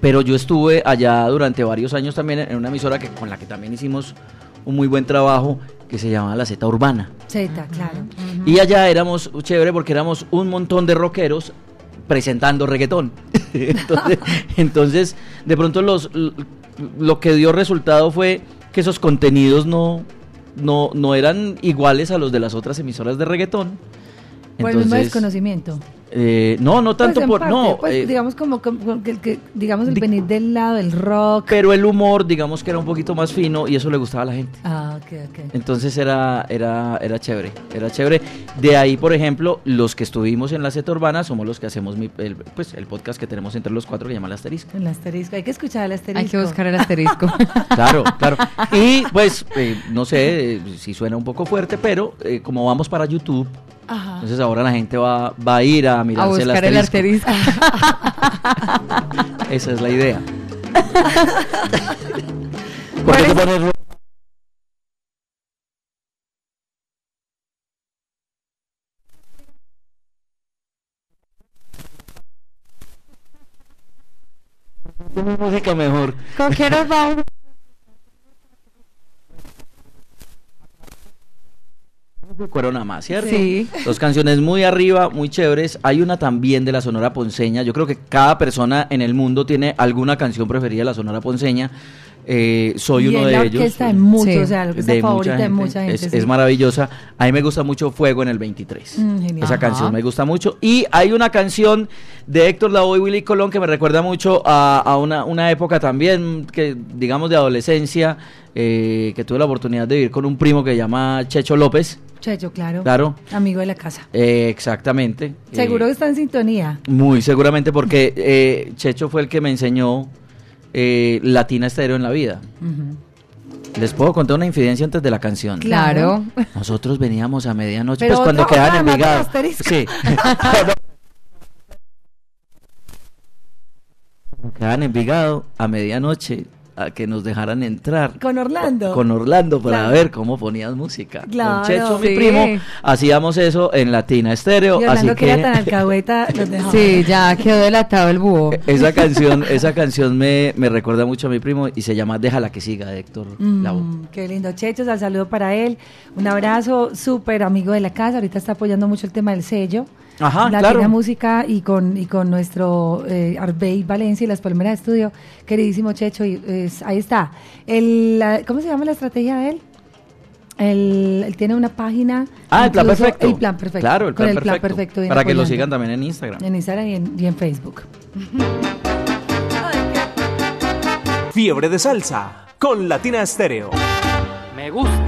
pero yo estuve allá durante varios años también en una emisora que, con la que también hicimos un muy buen trabajo que se llama La Z Urbana. Z, claro. Y allá éramos chévere porque éramos un montón de rockeros presentando reggaetón. entonces, entonces, de pronto los lo que dio resultado fue que esos contenidos no, no, no eran iguales a los de las otras emisoras de reggaetón. Por el mismo desconocimiento. Eh, no, no tanto Pues en por parte, no, pues, eh, digamos como, como que, el que- digamos el di- venir del lado del rock. pero el humor, digamos que era un poquito más fino y eso le gustaba a la gente. Ah, ok, ok. Entonces era, era, era chévere, era chévere. De ahí, por ejemplo, los que estuvimos en la Z Urbana somos los que hacemos mi- el, pues, el podcast que tenemos entre los cuatro que se llama El Asterisco. El asterisco, hay que escuchar el asterisco. Hay que buscar el asterisco. Claro, claro. Y pues, eh, no sé eh, si suena un poco fuerte, pero eh, como vamos para YouTube, Ajá. entonces ahora la gente va, va a ir a A mirarse buscar el asterisco. asterisco. Esa es la idea. poner... música mejor. ¿Con qué nos vamos? Cuero nada más, ¿cierto? Sí. Dos canciones muy arriba, muy chéveres. Hay una también de la Sonora Ponceña. Yo creo que cada persona en el mundo tiene alguna canción preferida de la Sonora Ponceña. Eh, soy Y uno es de la ellos. de muchos, Sí. o sea, la orquesta de favorita mucha de mucha gente. Es, sí. es maravillosa. A mí me gusta mucho Fuego en el 23. Mm, genial. Esa Ajá. canción me gusta mucho. Y hay una canción de Héctor Lavoe y Willy Colón que me recuerda mucho a, a una, una época también, que digamos de adolescencia, eh, que tuve la oportunidad de vivir con un primo que se llama Checho López. Checho, claro. Claro. Amigo de la casa. Eh, exactamente. Seguro Eh, que está en sintonía. Muy seguramente porque eh, Checho fue el que me enseñó eh, Latina Estéreo en la vida. Les puedo contar una infidencia antes de la canción. Claro. Nosotros veníamos a medianoche, Pero pues cuando quedaban otra en más Envigado. asterisco. Sí. Cuando quedaban en Envigado a medianoche a que nos dejaran entrar. Con Orlando. Con Orlando para Claro. ver cómo ponías música. Claro. Con Checho, mi primo, hacíamos eso en Latina Estéreo. Y así que que era tan alcahueta, los dejaba. Sí, ya quedó delatado el búho. esa canción, esa canción me, me recuerda mucho a mi primo y se llama Déjala que siga de Héctor. Mm, qué lindo, Chechos, al saludo para él. Un abrazo, súper amigo de la casa. Ahorita está apoyando mucho el tema del sello. Ajá, Latina claro. Música y con, y con nuestro eh, Arbey Valencia y las Palmeras de Estudio. Queridísimo Checho, y, es- ahí está. El, la- ¿Cómo se llama la estrategia de él? Él, él tiene una página. Ah, el plan perfecto. El plan perfecto. Claro, el con plan el plan perfecto. Para que lo sigan también en Instagram. En Instagram y en, y en Facebook. Fiebre de salsa con Latina Estéreo. Me gusta.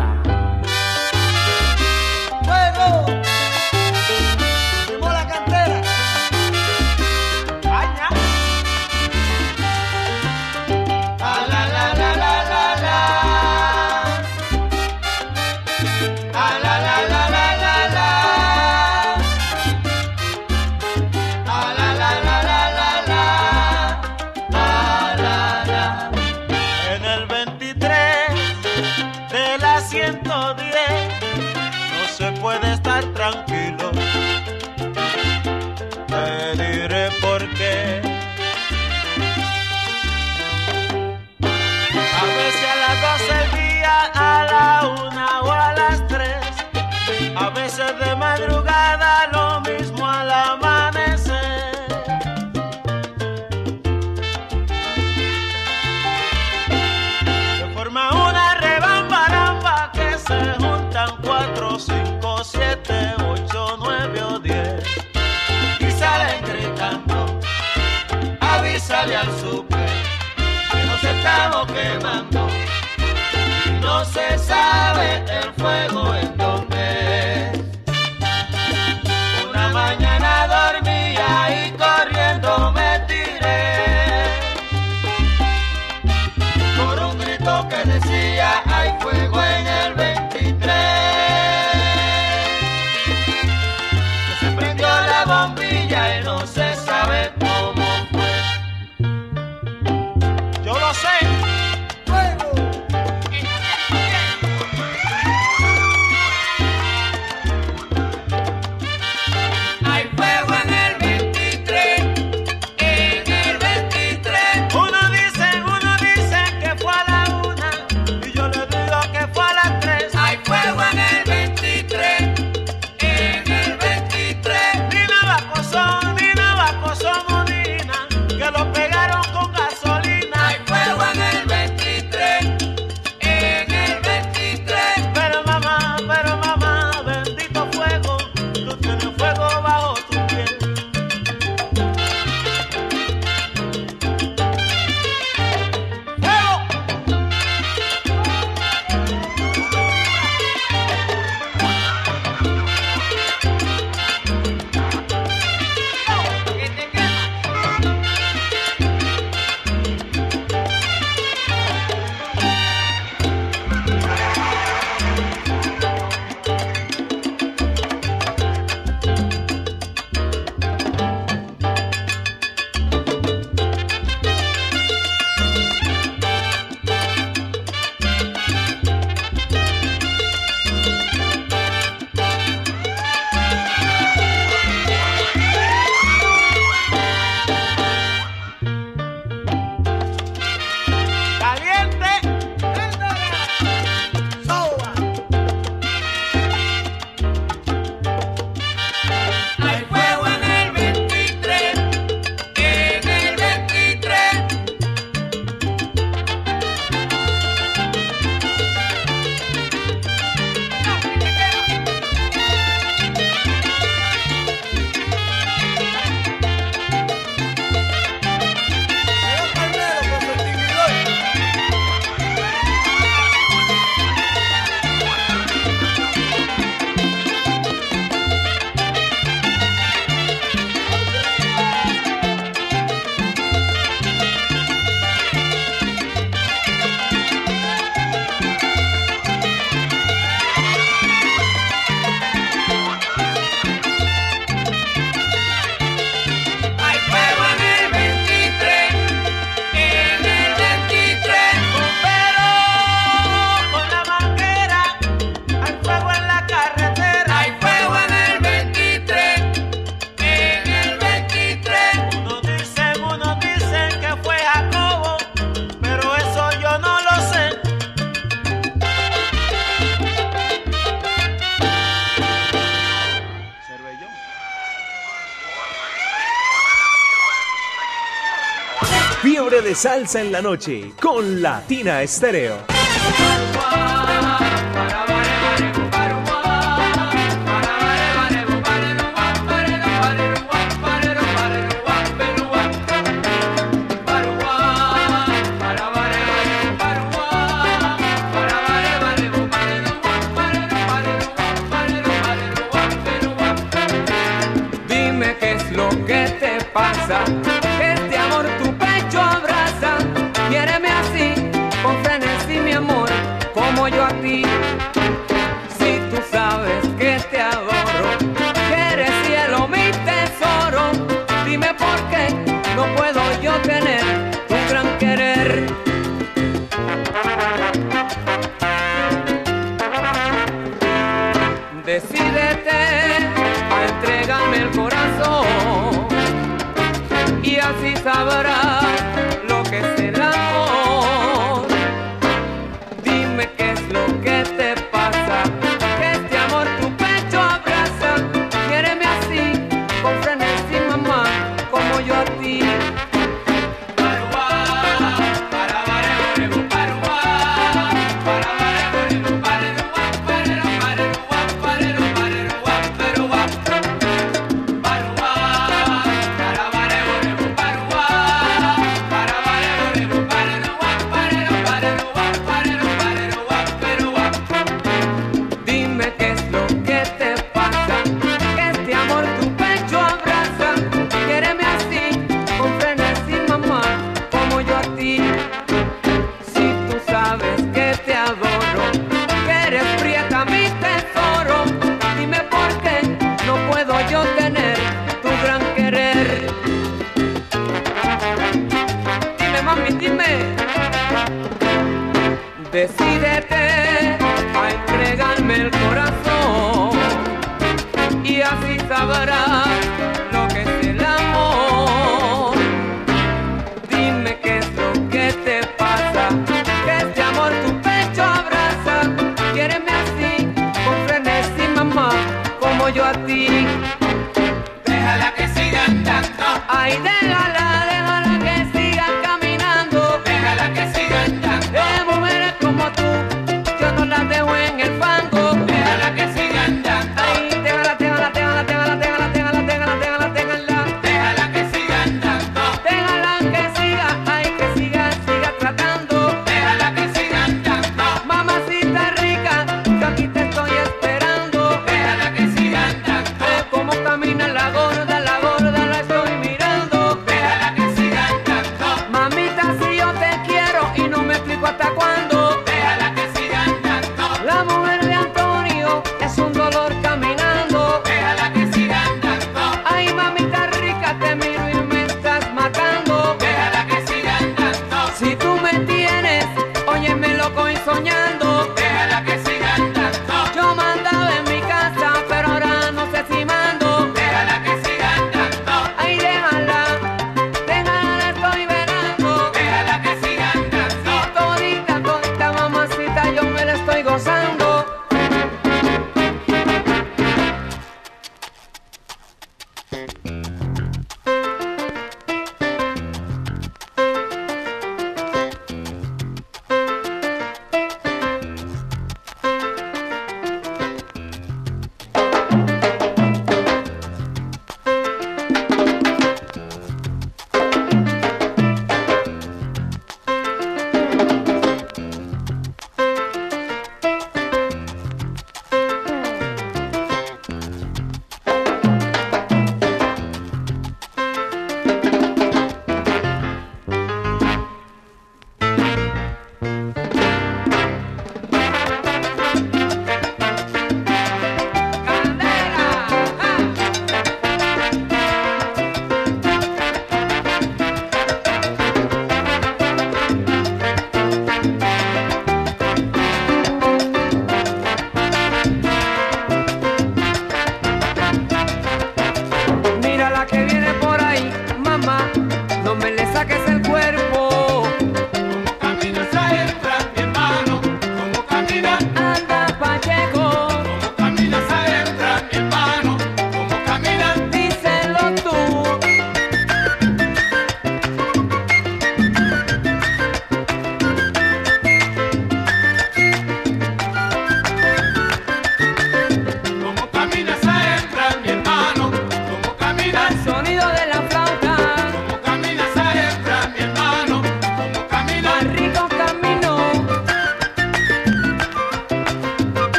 En la noche con Latina Estéreo.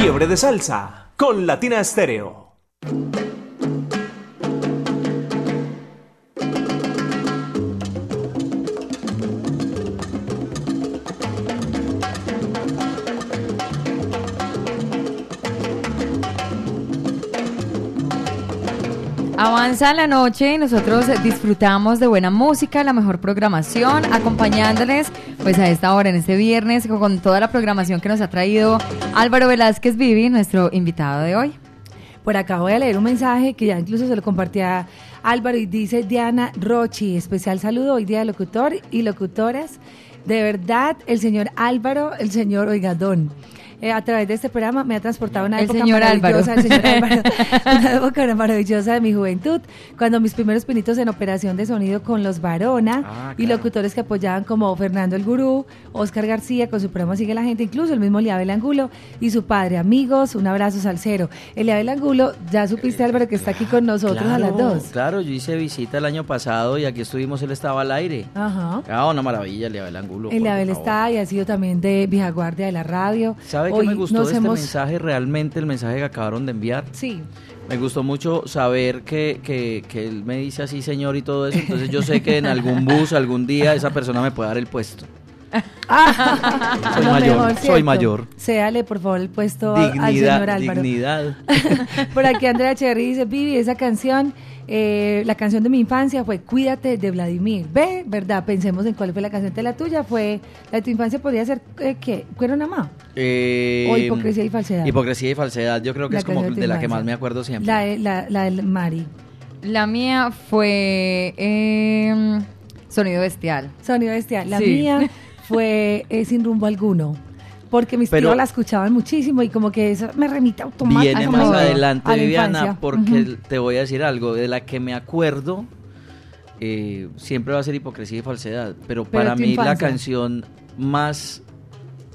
Fiebre de salsa con Latina Estéreo. Avanza la noche y nosotros disfrutamos de buena música, la mejor programación, acompañándoles pues a esta hora, en este viernes, con toda la programación que nos ha traído Álvaro Velázquez Vivi, nuestro invitado de hoy. Por acá voy a leer un mensaje que ya incluso se lo compartí a Álvaro y dice Diana Rochi, especial saludo hoy día de locutor y locutoras. De verdad, el señor Álvaro, el señor Oigadón. Eh, a través de este programa me ha transportado a una El época señor maravillosa, Álvaro. el señor Álvaro, una época maravillosa de mi juventud, cuando mis primeros pinitos en operación de sonido con los Varona Ah, y claro. locutores que apoyaban como Fernando el Gurú, Oscar García con su programa Sigue la Gente, incluso el mismo Eliabel Angulo y su padre. Amigos, un abrazo salsero. Eliabel Angulo, ya supiste Álvaro que está aquí con nosotros a las dos. Claro, yo hice visita el año pasado y aquí estuvimos, él estaba al aire. Ajá. Ah, una maravilla, el Abel Angulo. Eliabel está y ha sido también de vieja guardia de la radio. ¿Sabe Hoy me gustó este hemos- mensaje? Realmente el mensaje que acabaron de enviar. Sí. Me gustó mucho saber que, que, que él me dice así, señor, y todo eso. Entonces yo sé que en algún bus, algún día, esa persona me puede dar el puesto. soy Lo mayor, mejor, soy mayor. Séale, por favor, el puesto a- al señor Dignidad, Álvaro. dignidad. Por aquí Andrea Cherry dice, Vivi, esa canción, eh, la canción de mi infancia fue Cuídate de Vladimir. Ve, ¿verdad? Pensemos en cuál fue la canción de la tuya. Fue, la de tu infancia podría ser, eh, ¿qué? ¿Cuero Namá? Eh, O hipocresía y falsedad. Hipocresía y falsedad, yo creo que La es como de de la que más me acuerdo siempre. La, de- la, la del Mari. La mía fue eh, Sonido Bestial. Sonido Bestial. La Sí. mía fue eh, Sin Rumbo Alguno. Porque mis Pero- tíos la escuchaban muchísimo y como que eso me remite automáticamente Viene más adelante, Viviana, porque te voy a decir algo, de la que me acuerdo, eh, siempre va a ser hipocresía y falsedad, pero, Pero para mí la canción más,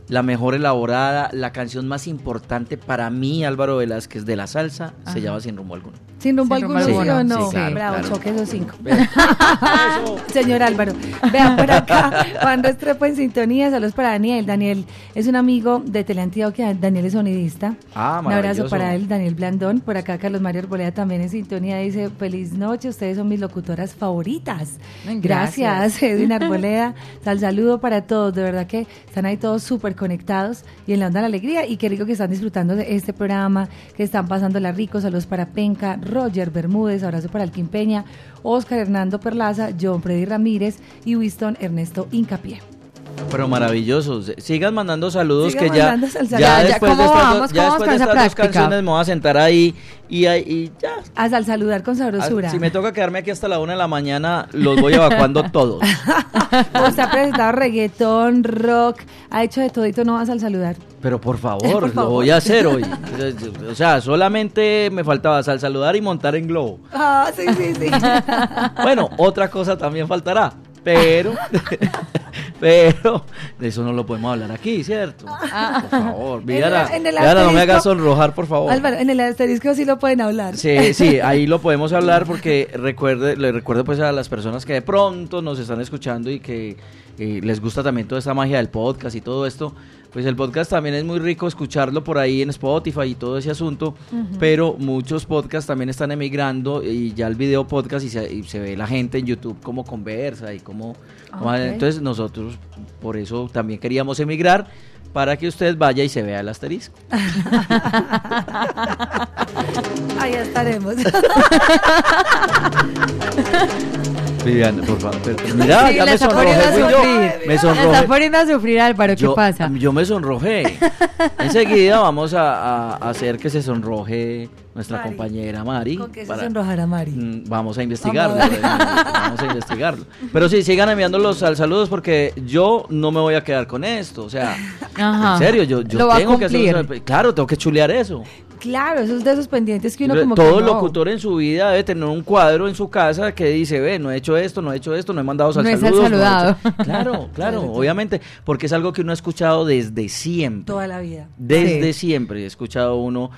la mejor elaborada, la canción más importante para mí, Álvaro Velázquez, de la salsa, se llama Sin Rumbo Alguno. Sin rumbo alguno, ¿sí o no? Sí, claro, Bravo, claro. choque esos cinco. Señor Álvaro, vean por acá, Juan Restrepo en sintonía, saludos para Daniel. Daniel es un amigo de Teleantioquia, Daniel es sonidista. Ah, Un abrazo para él, Daniel Blandón. Por acá Carlos Mario Arboleda también en sintonía, dice, feliz noche, ustedes son mis locutoras favoritas. Gracias, gracias. Edwin Arboleda. Sal saludo para todos, de verdad que están ahí todos súper conectados y en la onda de la alegría. Y qué rico que están disfrutando de este programa, que están pasándola rico. Saludos para Penca, Roger Bermúdez, abrazo para Alquim Peña, Oscar Hernando Perlaza, John Freddy Ramírez y Winston Ernesto Incapié. Pero maravillosos. Sigan mandando saludos Sigan que ya, mandando ya, Ya, ya, después ¿cómo de estas, vamos? ya ¿Cómo después de estas dos canciones me voy a sentar ahí y, ya. Hasta al saludar con sabrosura. Si me toca quedarme aquí hasta la una de la mañana, los voy evacuando todos. Usted ha presentado reggaetón, rock, ha hecho de todito, no vas al saludar. Pero por favor, Por lo favor. voy a hacer hoy. O sea, solamente me faltaba sal saludar y montar en globo. Ah, sí, sí, sí. Bueno, otra cosa también faltará. Pero, pero, de eso no lo podemos hablar aquí, ¿cierto? Por favor, Viviana, no me hagas sonrojar, por favor. Álvaro, en el asterisco sí lo pueden hablar. Sí, sí, ahí lo podemos hablar porque recuerde, le recuerdo pues a las personas que de pronto nos están escuchando y que eh, les gusta también toda esta magia del podcast y todo esto, pues el podcast también es muy rico escucharlo por ahí en Spotify y todo ese asunto, pero muchos podcasts también están emigrando y ya el video podcast y se, y se ve la gente en YouTube cómo conversa y cómo... Entonces nosotros por eso también queríamos emigrar para que usted vaya y se vea el asterisco. Ahí estaremos. Viviana, por favor. pero- Mira, Sí, ya me sonrojé, yo. Me La está sonrojé. poniendo a sufrir, Álvaro. ¿Qué Yo, pasa? yo me sonrojé. Enseguida vamos a, a hacer que se sonroje nuestra Mari. compañera Mari. ¿Con qué se para- Mari? Mm, Vamos a investigarlo. Vamos a eh. Vamos a investigarlo. Pero sí, sigan enviando los sal- saludos porque yo no me voy a quedar con esto. O sea, Ajá. en serio, yo, yo tengo que hacer. Claro, tengo que chulear eso. Claro, esos de esos pendientes que uno como Todo que no. locutor en su vida debe tener un cuadro en su casa que dice, ve, no he hecho esto, no he hecho esto, no he mandado sal No saludos. al no he saludado. hecho-". Claro, claro, obviamente, porque es algo que uno ha escuchado desde siempre. Toda la vida. Desde Sí. siempre he escuchado uno.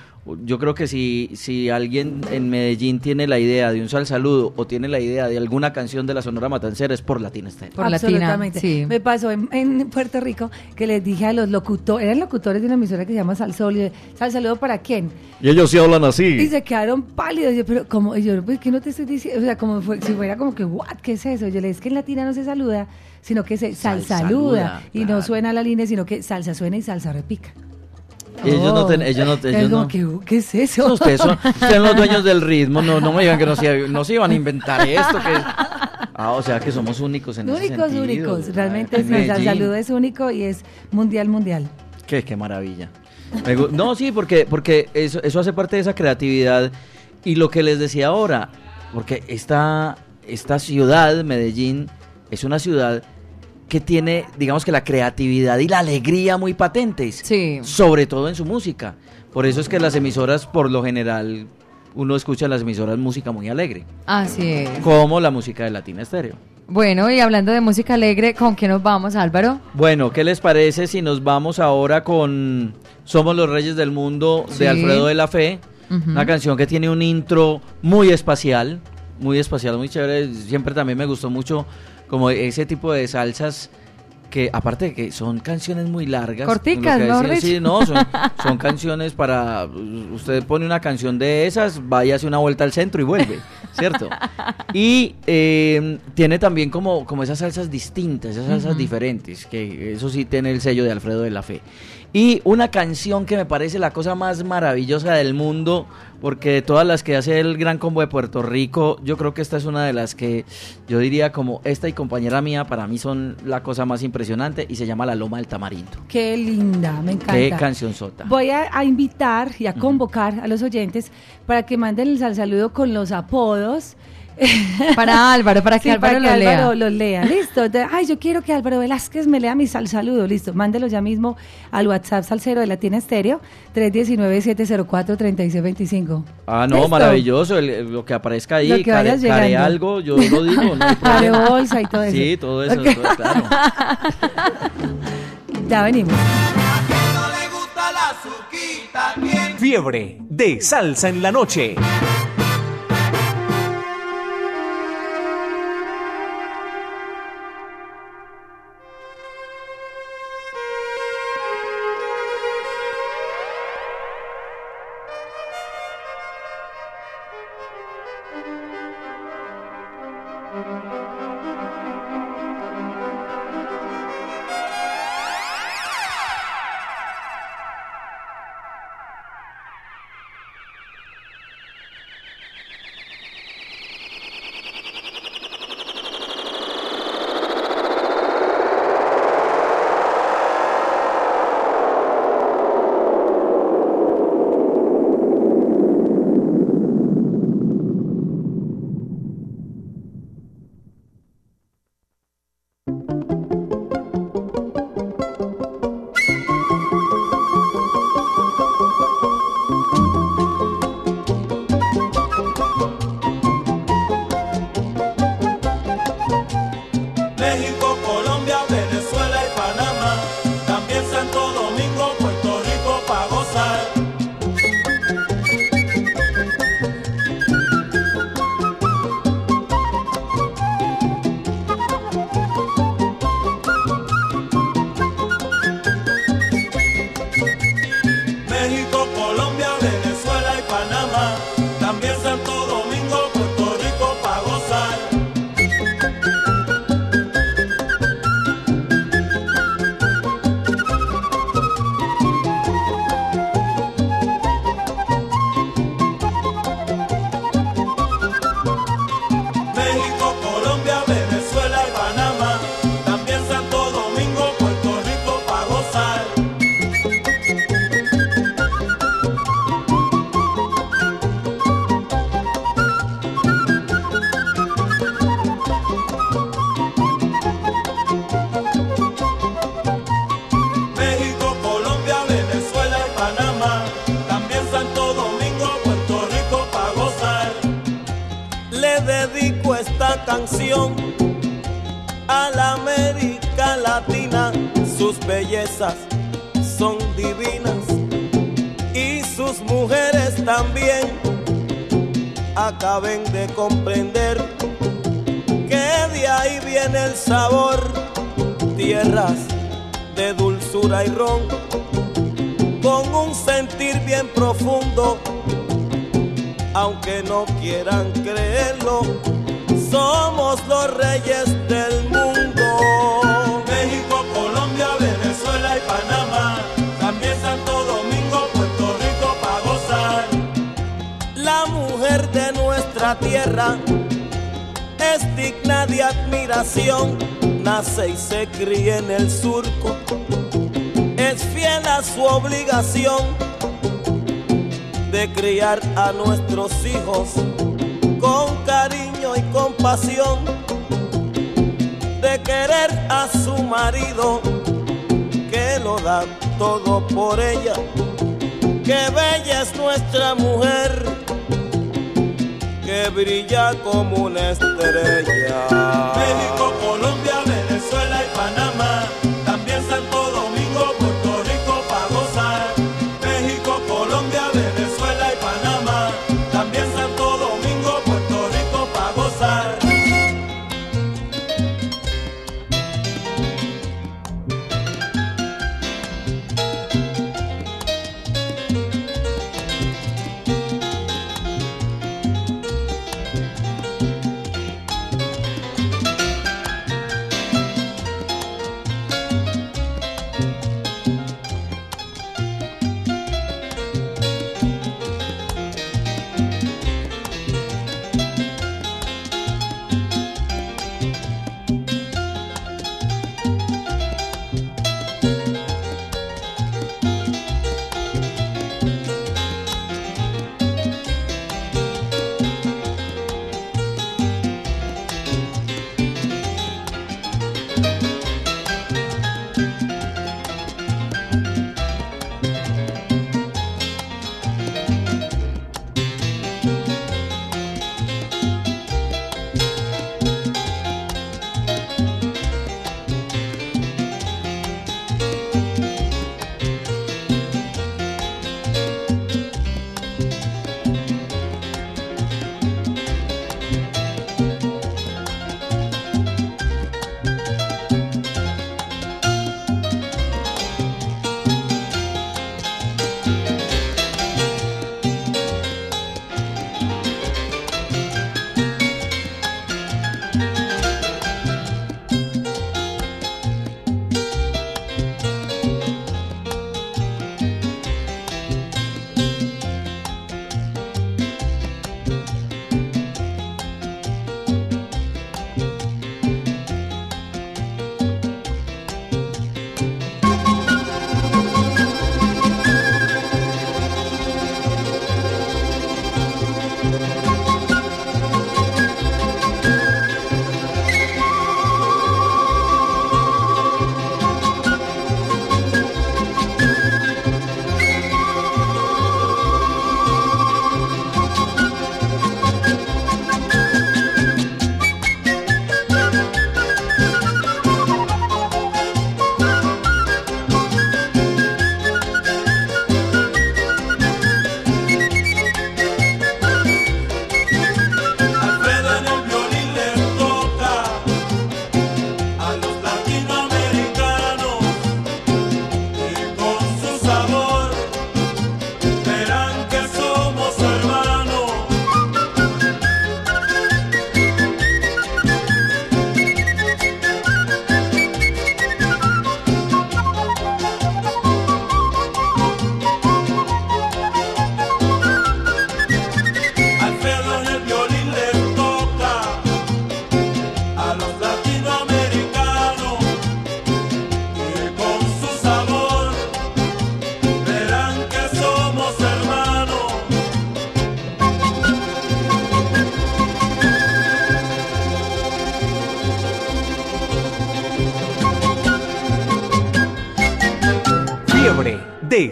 Yo creo que si, si alguien en Medellín tiene la idea de un sal saludo o tiene la idea de alguna canción de la Sonora Matancera es por Latina Estéreo. Por Latina, Absolutamente. sí. Me pasó en, en Puerto Rico que les dije a los locutores, eran locutores de una emisora que se llama Salsol, y ¿sal saludo para quién? Y ellos sí hablan así. Y se quedaron pálidos. Yo, pero como, y yo, pues, ¿qué no te estoy diciendo? O sea, como fue, si fuera como que, ¿what? ¿Qué es eso? Yo le dije, es que en Latina no se saluda, sino que se sal, Sal saluda. saluda, y no suena la línea, sino que salsa suena y salsa repica. Ellos no ten- ellos no- ellos Es no- que, ¿qué es eso? Ustedes son, ustedes son los dueños del ritmo, no, no me digan que no se, no se iban a inventar esto. Que, ah, o sea que somos únicos en únicos, sentido. únicos. Realmente En sí, el saludo es único y es mundial, mundial. Qué, qué maravilla. No, sí, porque, porque eso, eso hace parte de esa creatividad. Y lo que les decía ahora, porque esta, esta ciudad, Medellín, es una ciudad que tiene, digamos que la creatividad y la alegría muy patentes. Sí. Sobre todo en su música. Por eso es que las emisoras, por lo general, uno escucha en las emisoras música muy alegre. Así es. Como la música de Latina Estéreo. Bueno, y hablando de música alegre, ¿con qué nos vamos, Álvaro? Bueno, ¿qué les parece si nos vamos ahora con Somos los Reyes del Mundo Sí. de Alfredo de la Fe? Ujú. Una canción que tiene un intro muy espacial, muy espacial, muy chévere. Siempre también me gustó mucho como ese tipo de salsas que aparte de que son canciones muy largas. Corticas, lo que mejor decía, Sí, no, son, son canciones para... Usted pone una canción de esas, vaya hace una vuelta al centro y vuelve, ¿cierto? Y eh, tiene también como, como esas salsas distintas, esas salsas diferentes, que eso sí tiene el sello de Alfredo de la Fe. Y una canción que me parece la cosa más maravillosa del mundo, porque de todas las que hace el Gran Combo de Puerto Rico, yo creo que esta es una de las que yo diría como esta y compañera mía, para mí son la cosa más impresionante y se llama La Loma del Tamarindo. Qué linda, me encanta. Qué canción sota. Voy a, a invitar y a convocar a los oyentes para que manden el sal saludo con los apodos. Para Álvaro, para que Sí, Álvaro para que lo Álvaro lea. los lea. Listo. Entonces, ay, yo quiero que Álvaro Velázquez me lea mi sal saludo. Listo. Mándelo ya mismo al WhatsApp salsero de Latina Estéreo 319-704-3625. Ah, no, ¿Listo? maravilloso, el- lo que aparezca ahí, Lo que care, vayas care algo, yo lo digo, no Care bolsa y todo eso. Sí, todo eso, Ok. todo- claro. Ya venimos. Fiebre de salsa en la noche. a nuestros hijos con cariño y compasión, de querer a su marido que lo da todo por ella. Que bella es nuestra mujer, que brilla como una estrella. México, Colombia, Venezuela y Panamá.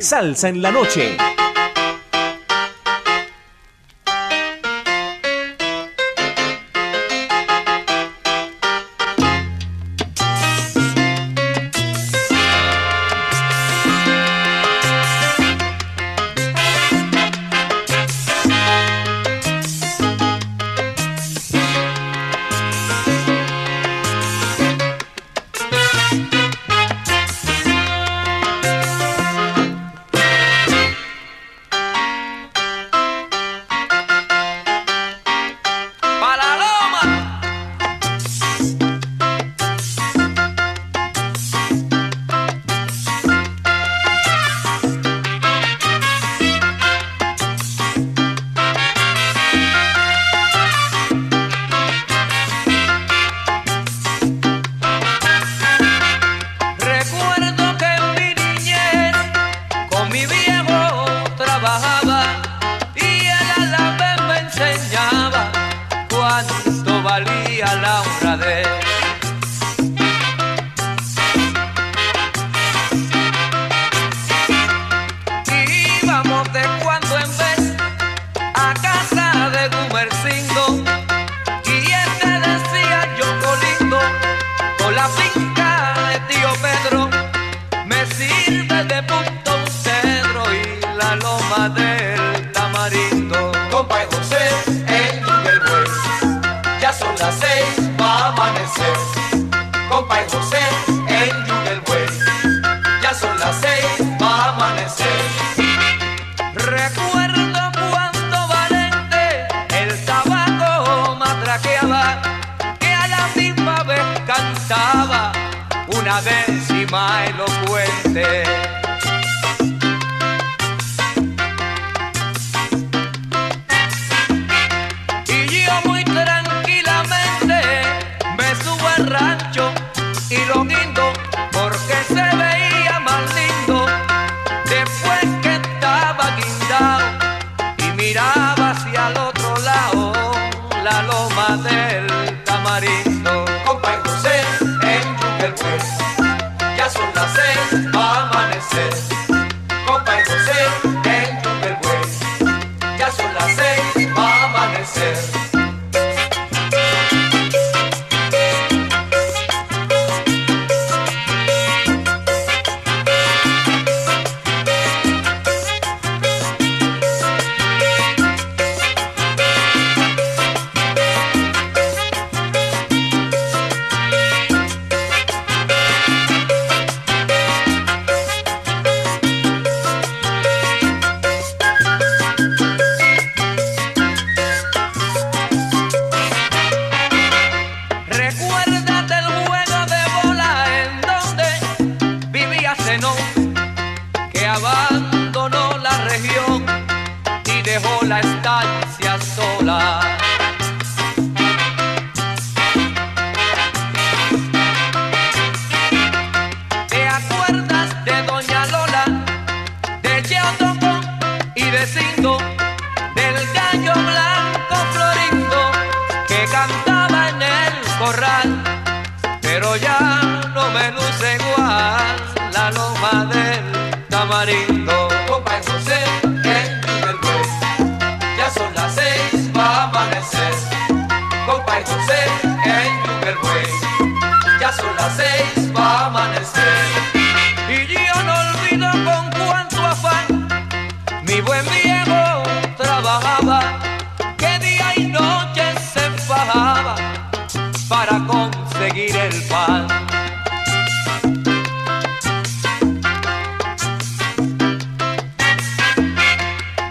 Salsa en la Noche.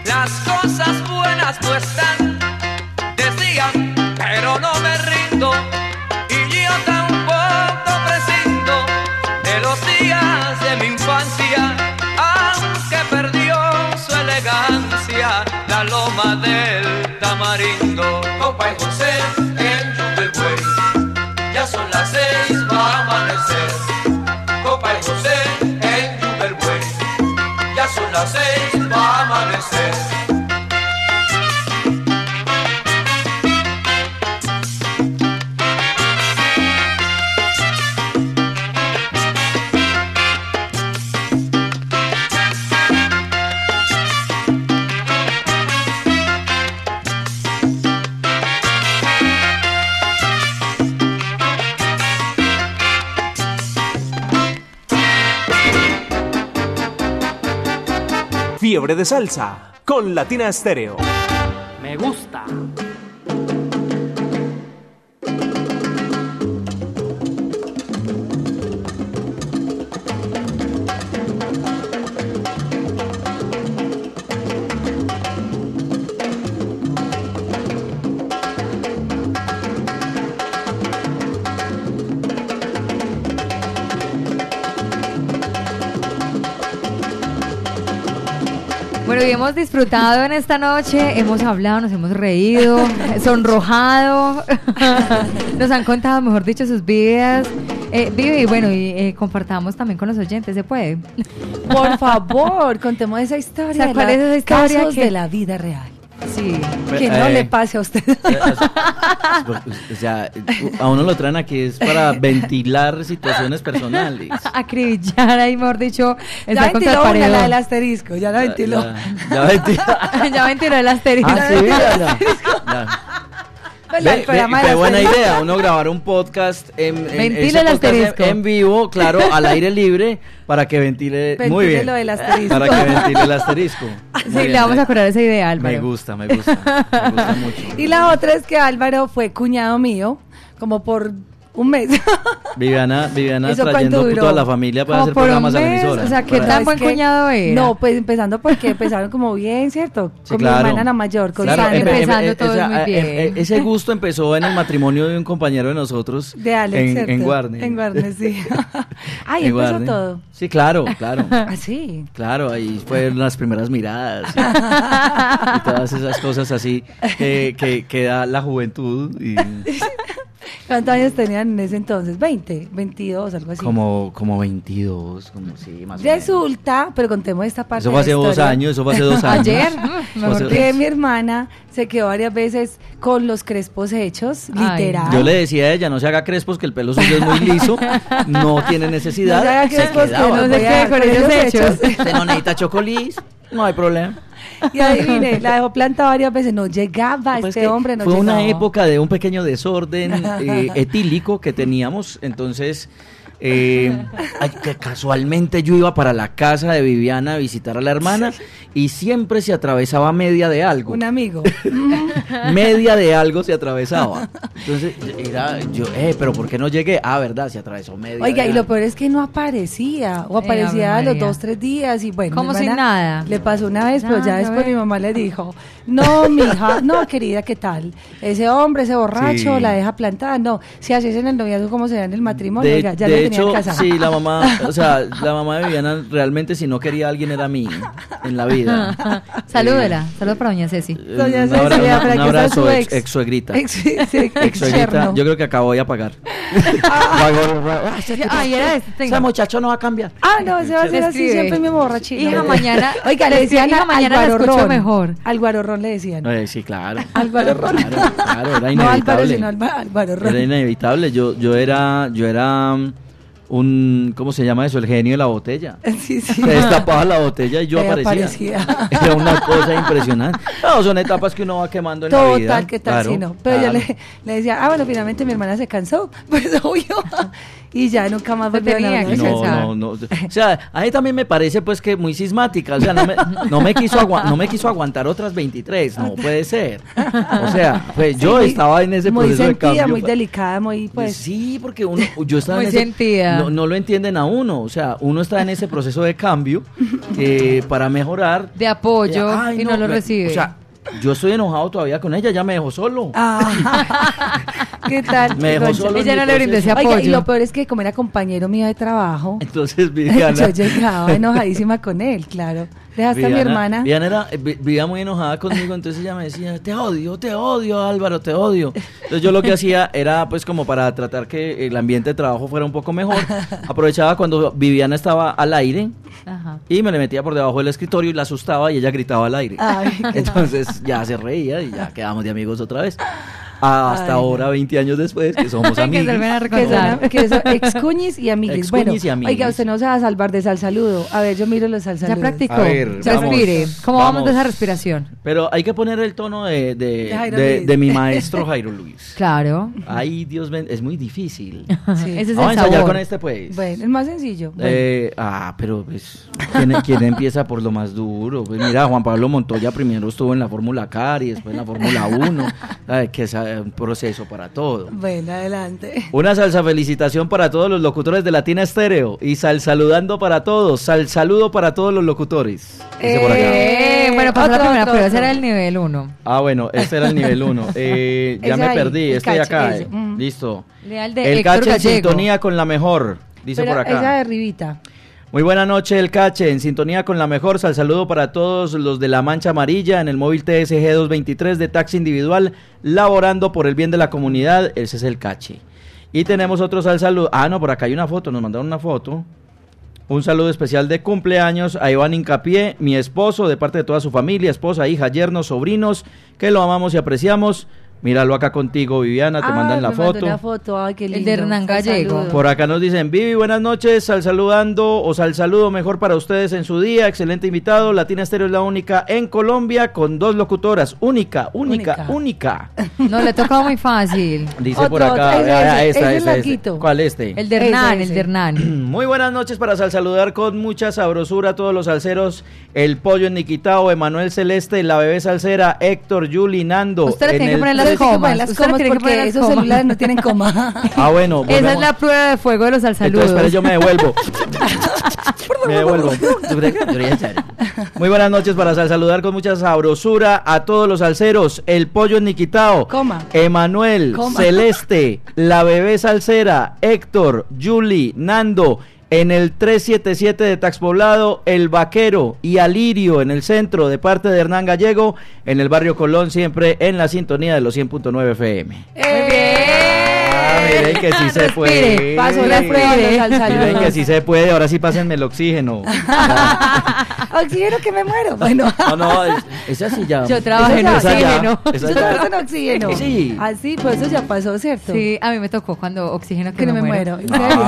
Las cosas buenas no están, decían, pero no me rindo. Y yo tampoco prescindo de los días de mi infancia, aunque perdió su elegancia la loma del tamarindo. Compa José ya son las seis, va a amanecer. Compa y José en Yucatán, ya son las seis, va a amanecer. De salsa con Latina Estéreo. Hemos disfrutado en esta noche, hemos hablado, nos hemos reído, sonrojado, nos han contado, mejor dicho, sus vidas. Eh, Vivi, bueno, y eh, compartamos también con los oyentes, ¿se puede? Por favor, contemos esa historia. ¿cuál es esa historia casos que- de la vida real. Sí. Que no Eh, le pase a usted. O sea, a uno lo traen aquí es para ventilar situaciones personales. Acribillar ahí, mejor dicho, Ya el ventiló una, la del asterisco, ya la ventiló. Ya, ya ventiló. ya ventiló el asterisco. Ah, sí, ya, ya. Ya. Pues Ve, ve, qué buena idea, uno grabar un podcast en, en- Ventile ese el podcast asterisco. en, en vivo, claro, al aire libre, para que ventile, muy bien. lo del asterisco. Para que ventile el asterisco. Muy Sí, bien, le vamos a curar esa idea, Álvaro. Me gusta, me gusta, me gusta mucho. Y la otra es que Álvaro fue cuñado mío, como por Un mes. Viviana, Viviana ¿Eso trayendo toda la familia para Como hacer programas a la emisora. o sea, ¿qué tan buen cuñado era? No, pues empezando porque empezaron como bien, ¿cierto? Sí, con claro. mi hermana la mayor, con Claro, Sandra. em- em- Empezando em- todo esa- muy em- bien. em- Ese gusto empezó en el matrimonio de un compañero de nosotros. de Alex, en, en Guarne. En Guarne, sí. En empezó Guarne. todo. Sí, claro, claro. Ah, sí. Claro, ahí fueron las primeras miradas y, y todas esas cosas así que, que, que da la juventud y ¿Cuántos años tenían en ese entonces? ¿20? ¿22? Algo así. como, como 22, como sí, más o menos. Resulta, pero contemos esta parte Eso fue de hace la dos años, eso fue hace dos años. Ayer, dicho. Que mi hermana se quedó varias veces con los crespos hechos, Ay. literal. Yo le decía a ella, no se haga crespos, que el pelo suyo es muy liso, no tiene necesidad. No se haga se crespos, que no se voy a quede con ellos hechos. hechos. Usted no necesita chocolís, no hay problema. Y adivine, la dejó planta varias veces, no llegaba Pues este hombre, no fue una época de un pequeño desorden eh, etílico que teníamos, entonces eh, casualmente yo iba para la casa de Viviana a visitar a la hermana y siempre se atravesaba media de algo. Un amigo. media de algo se atravesaba. Entonces era yo, eh, pero ¿por qué no llegué? Ah, verdad, se atravesó media. Oiga, de y lo peor es que no aparecía, o Eh, aparecía a los dos, tres días, y bueno. Como si nada. Le pasó una vez, pero ya después mi mamá le dijo, no, mija, no, querida, ¿qué tal? Ese hombre, ese borracho, Sí. la deja plantada, no. Si así es en el noviazgo, ¿cómo se da en el matrimonio? De, Oiga, ya de le tenía hecho, sí, la mamá, o sea, la mamá de Viviana realmente si no quería a alguien era a mí en la vida. Salúdela, saludos para doña Ceci. Eh, Doña un Ceci, un para abrazo su ex, suegrita. Ex, sí, sí, Ex ex suegrita, yo creo que acabo de pagar. Ay, era este. Ese muchacho no va a cambiar. Ah, no, se va a hacer así Escribe. siempre mi borrachito. Hija, mañana- Oiga, le decían Hija, mañana al escucho guarorrón. mejor. Al guarorrón le decían. Eh, sí, claro. Álvaro Ron. Claro, claro, era No Álvaro, inevitable. sino Álvaro. Era inevitable. Yo, yo era, yo era un, ¿cómo se llama eso? El genio de la botella. Sí, sí. Se destapaba la botella y yo aparecía. aparecía. Era una cosa impresionante. No, son etapas que uno va quemando en la vida. Total, ¿qué tal Claro, si no? Pero claro. yo le, le decía, ah, bueno, finalmente mi hermana se cansó, pues obvio. Y ya nunca más Se volvió a hablar. No, no, no. O sea, a mí también me parece pues que muy sismática. O sea, no me, no me, quiso, no me quiso aguantar otras 23. No puede ser. O sea, pues yo Sí, estaba en ese proceso de cambio. muy delicada, muy pues. sí, porque uno, yo estaba Muy en ese, sentida. No, no lo entienden a uno. O sea, uno está en ese proceso de cambio eh, para mejorar. De apoyo Ay, y no, lo me- recibe. O sea, yo estoy enojado todavía con ella, ya me dejó solo. Ah, ¿Qué tal? Me dejó Concha? solo Ella no le brindó ese. Oiga, y apoyo. lo peor es que como era compañero mío de trabajo, Entonces, yo llegaba enojadísima con él, claro. Dejaste a mi Viviana- hermana. Viviana era, eh, vi- vivía muy enojada conmigo, entonces ella me decía, te odio, te odio, Álvaro, te odio. Entonces yo lo que hacía era, pues como para tratar que el ambiente de trabajo fuera un poco mejor, aprovechaba cuando Viviana estaba al aire Ajá. y me le metía por debajo del escritorio y la asustaba y ella gritaba al aire. Ay, Entonces ya se reía y ya quedamos de amigos otra vez. Hasta Ay, ahora, 20 años después, que somos amigos. a Que que son excuñis y amiguis. Excuñis Bueno, y amiguis. oiga, usted no se va a salvar de sal saludo. A ver, yo miro los sal Ya saludos. practicó. A ver, vamos, Respire. ¿Cómo vamos. de esa respiración? Pero hay que poner el tono de, de, De Jairo de- Luis. de mi maestro Jairo Luis. Claro. Ay, Dios mío, es muy difícil. Sí. Ese es Vamos a el ensayar sabor. con este, pues. Bueno, es más sencillo. Bueno. Eh, ah, pero pues, ¿quién, quién empieza por lo más duro? Pues mira, Juan Pablo Montoya primero estuvo en la Fórmula Car y después en la Fórmula 1, ¿sabe? que es eh, un proceso para todo. Bueno, adelante. Una salsa felicitación para todos los locutores de Latina Estéreo y sal saludando para todos, sal saludo para todos los locutores. Dice por acá. Eh, bueno, pasó la Otro, primera otro, prueba, otro. ese era el nivel 1. Ah, bueno, este era el nivel 1. Eh, ya Ese me ahí, perdí, este de cache, acá. ese, eh. mm. Listo. Leal de El Héctor cache en sintonía con la mejor, dice Pero por acá. Esa de arribita. Muy buena noche, el Cache, en sintonía con la mejor. Sal saludo para todos los de la Mancha Amarilla en el móvil TSG 223 de taxi individual, laborando por el bien de la comunidad. Ese es el Cache. Y tenemos otro sal saludo. Ah, no, por acá hay una foto, nos mandaron una foto. Un saludo especial de cumpleaños a Iván Incapié, mi esposo, de parte de toda su familia, esposa, hija, yernos, sobrinos, que lo amamos y apreciamos. Míralo acá contigo, Viviana, te Ah, mandan la me mandó foto. la foto, ay, qué El lindo. de Hernán Gallego. Por acá nos dicen, Vivi, buenas noches, sal saludando o sal saludo mejor para ustedes en su día, excelente invitado, Latina Estéreo es la única en Colombia con dos locutoras, única, única, única. No, le tocó muy fácil. Dice Otro, por acá, ese, ah, ese, esta, ese esta. ¿cuál este? El de Ese, Hernán, el de Hernán. Muy buenas noches para sal saludar con mucha sabrosura a todos los salseros, el pollo en Niquitao, Emanuel Celeste, la bebé salsera, Héctor, Yuli, Nando. Usted le en tiene que el poner la tiene que poner las Usted comas que porque las esos comas. celulares no tienen coma. Ah, bueno. Esa es la prueba de fuego de los salsaludos. Entonces, yo me devuelvo. me devuelvo. Muy buenas noches para sal- saludar con mucha sabrosura a todos los salseros. El pollo en Niquitao. Coma. Emanuel, Coma. Celeste, la bebé salsera, Héctor, Julie, Nando. En el 377 de Taxpoblado, El Vaquero y Alirio en el centro de parte de Hernán Gallego, en el barrio Colón, siempre en la sintonía de los 100.9 FM. Ah, miren que sí se puede. Salsaludos. Miren que sí se puede, ahora sí pásenme el oxígeno. Oxígeno que me muero. Bueno. No, no, es- esa sí ya. Yo trabajé en oxígeno. Yo trabajo en oxígeno. Sí. Así, pues eso ya pasó, ¿cierto? Sí, a mí me tocó cuando oxígeno que, Que me, me muero. muero. ¿En serio?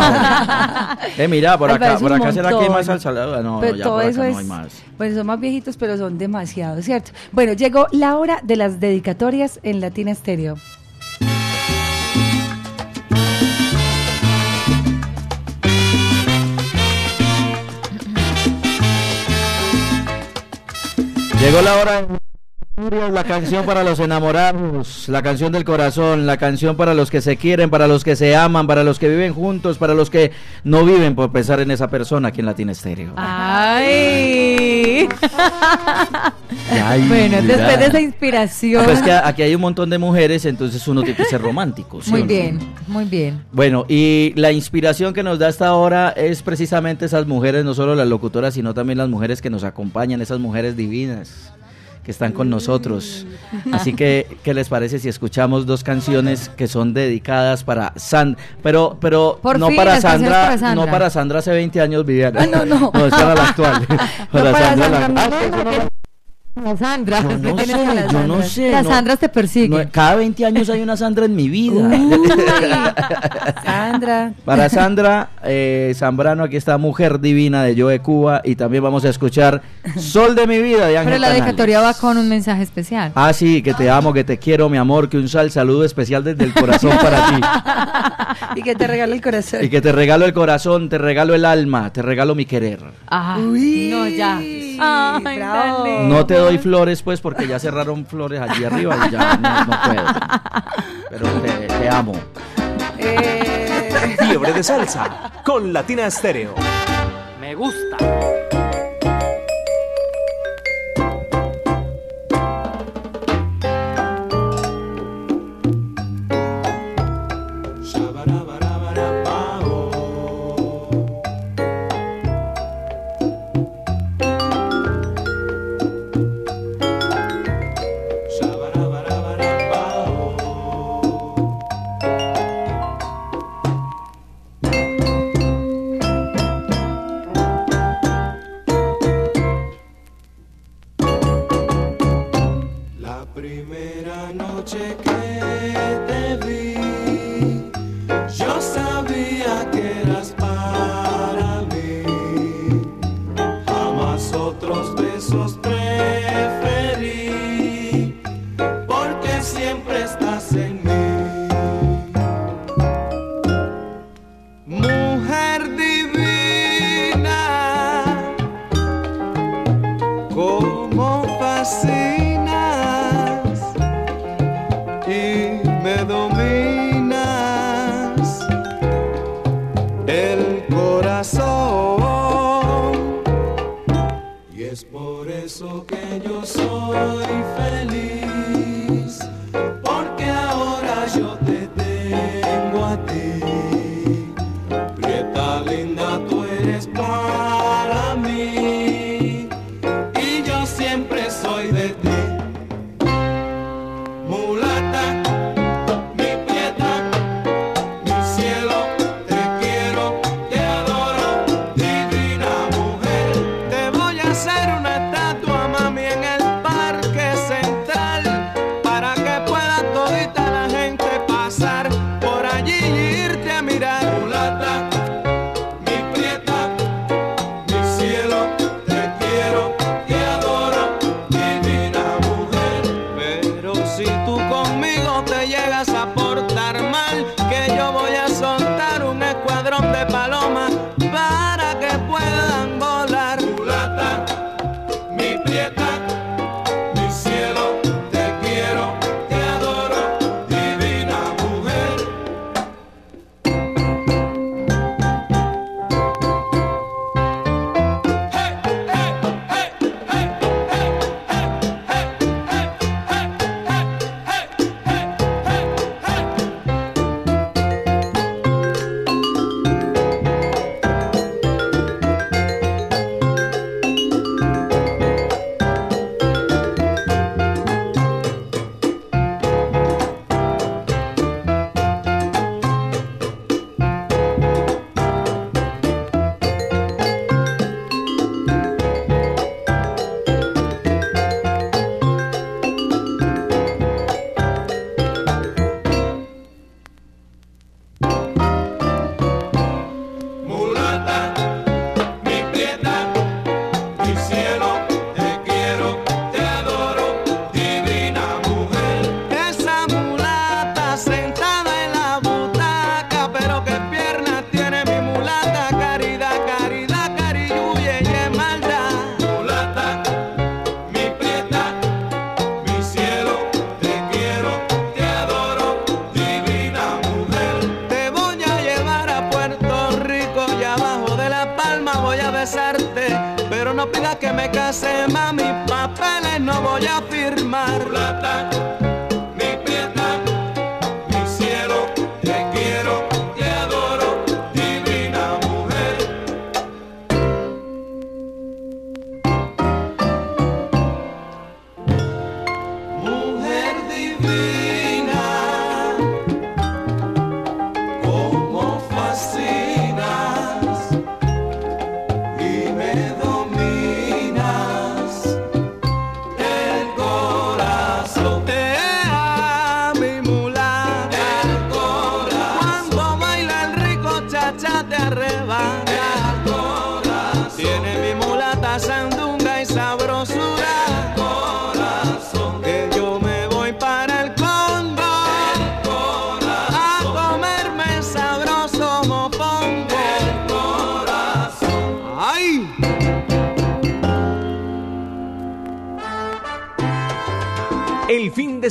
Eh, mira, por acá, por acá será que hay más salsa. No, Pero ya todo por acá eso es, no hay más. bueno, son más viejitos, pero son demasiados, ¿cierto? Bueno, llegó la hora de las dedicatorias en Latina Estéreo. Llegó la hora de la canción para los enamorados, la canción del corazón, la canción para los que se quieren, para los que se aman, para los que viven juntos, para los que no viven por pensar en esa persona aquí en Latina Estéreo. Ay. Ay, bueno, mira. después de esa inspiración. Pues que aquí hay un montón de mujeres, entonces uno tiene que ser romántico. ¿sí muy no? bien, muy bien. Bueno, y la inspiración que nos da esta hora es precisamente esas mujeres, no solo las locutoras, sino también las mujeres que nos acompañan, esas mujeres divinas que están con nosotros. Así que, ¿qué les parece si escuchamos dos canciones que son dedicadas para Sandra? Pero, pero Por no fin, para Sandra, para Sandra. no para Sandra hace 20 años, Viviana. No, no. No, es para la actual. para para Sandra, la- Ah, no, eso no lo- La Sandra. yo no sé, las yo no Sandras? sé. Las no- Sandras te persiguen. no, cada 20 años hay una Sandra en mi vida. Sandra. Para Sandra eh, Zambrano, aquí está Mujer Divina de Joe Cuba y también vamos a escuchar Sol de mi vida de Ángel Pero la dedicatoria va con un mensaje especial. Ah, sí, que te amo, que te quiero, mi amor, que un sal saludo especial desde el corazón para y que te regala el corazón. ti. Y que te regalo el corazón, te regalo el alma, te regalo mi querer. Ah, Uy, no, ya. Ay, bravo. dale. No te doy flores, pues, porque ya cerraron flores allí arriba y ya no, no puedo. Pero te, te amo. Eh, Fiebre de salsa con Latina Estéreo. Me gusta. El corazón. Y es por eso que yo soy feliz,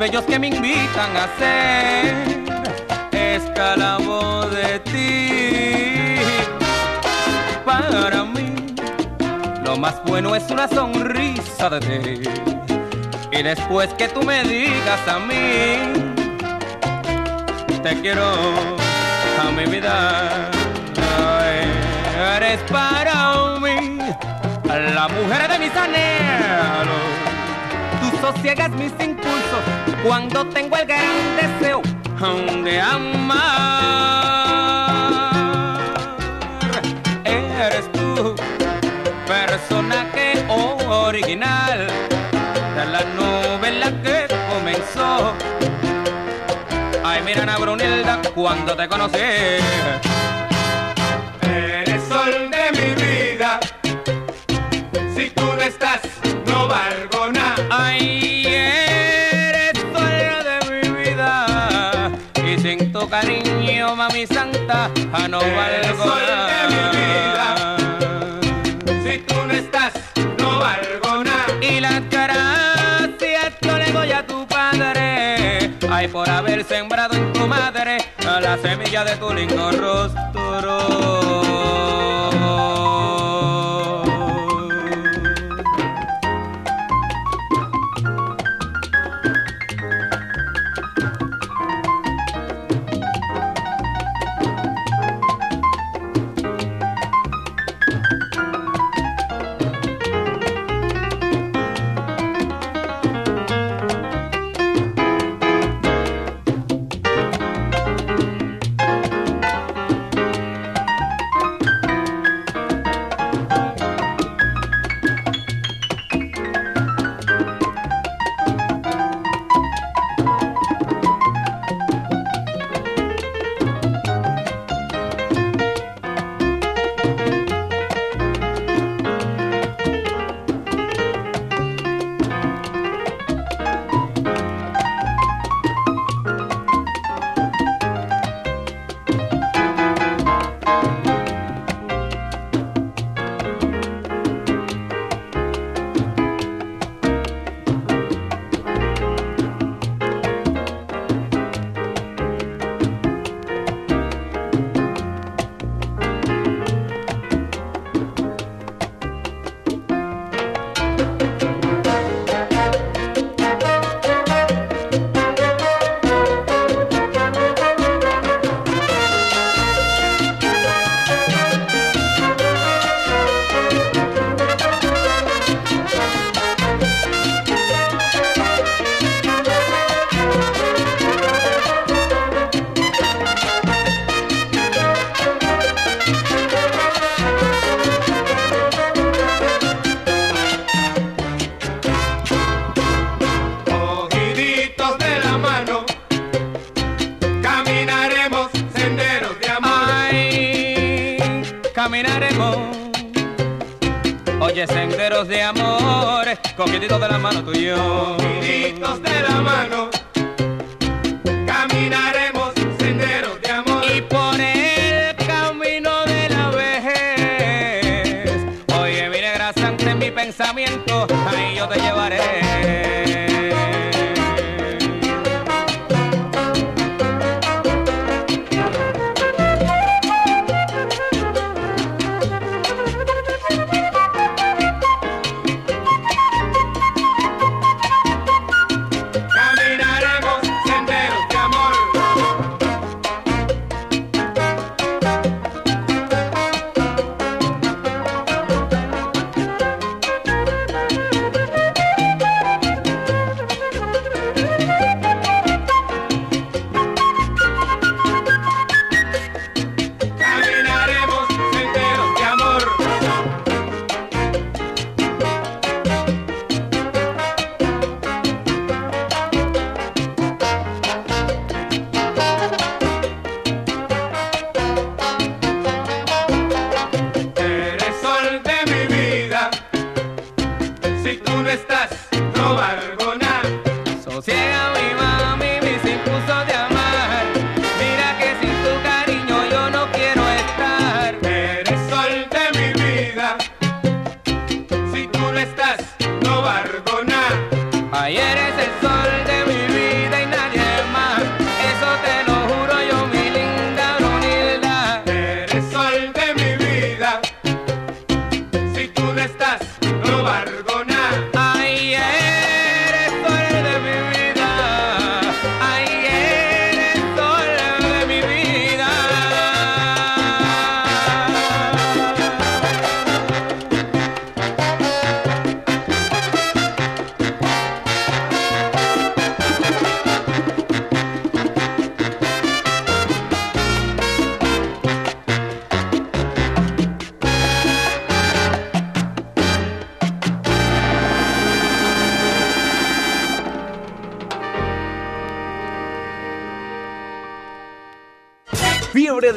Bellos que me invitan a ser esclavo de ti. Para mí, lo más bueno es una sonrisa de ti. Y después que tú me digas a mí, te quiero a mi vida. Eres para mí la mujer de mis anhelos. Sosiegas mis impulsos cuando tengo el gran deseo de amar. Eres tú, personaje original de la novela que comenzó. Ay, mira, Ana Brunilda, cuando te conocí. Mami santa, a no valgo de mi nada. Si tú no estás, no valgo nada. Y las gracias yo le doy a tu padre. Ay, por haber sembrado en tu madre la semilla de tu lindo rostro. Senderos de amor, cogiditos de la mano tú y yo. Cogiditos de la mano,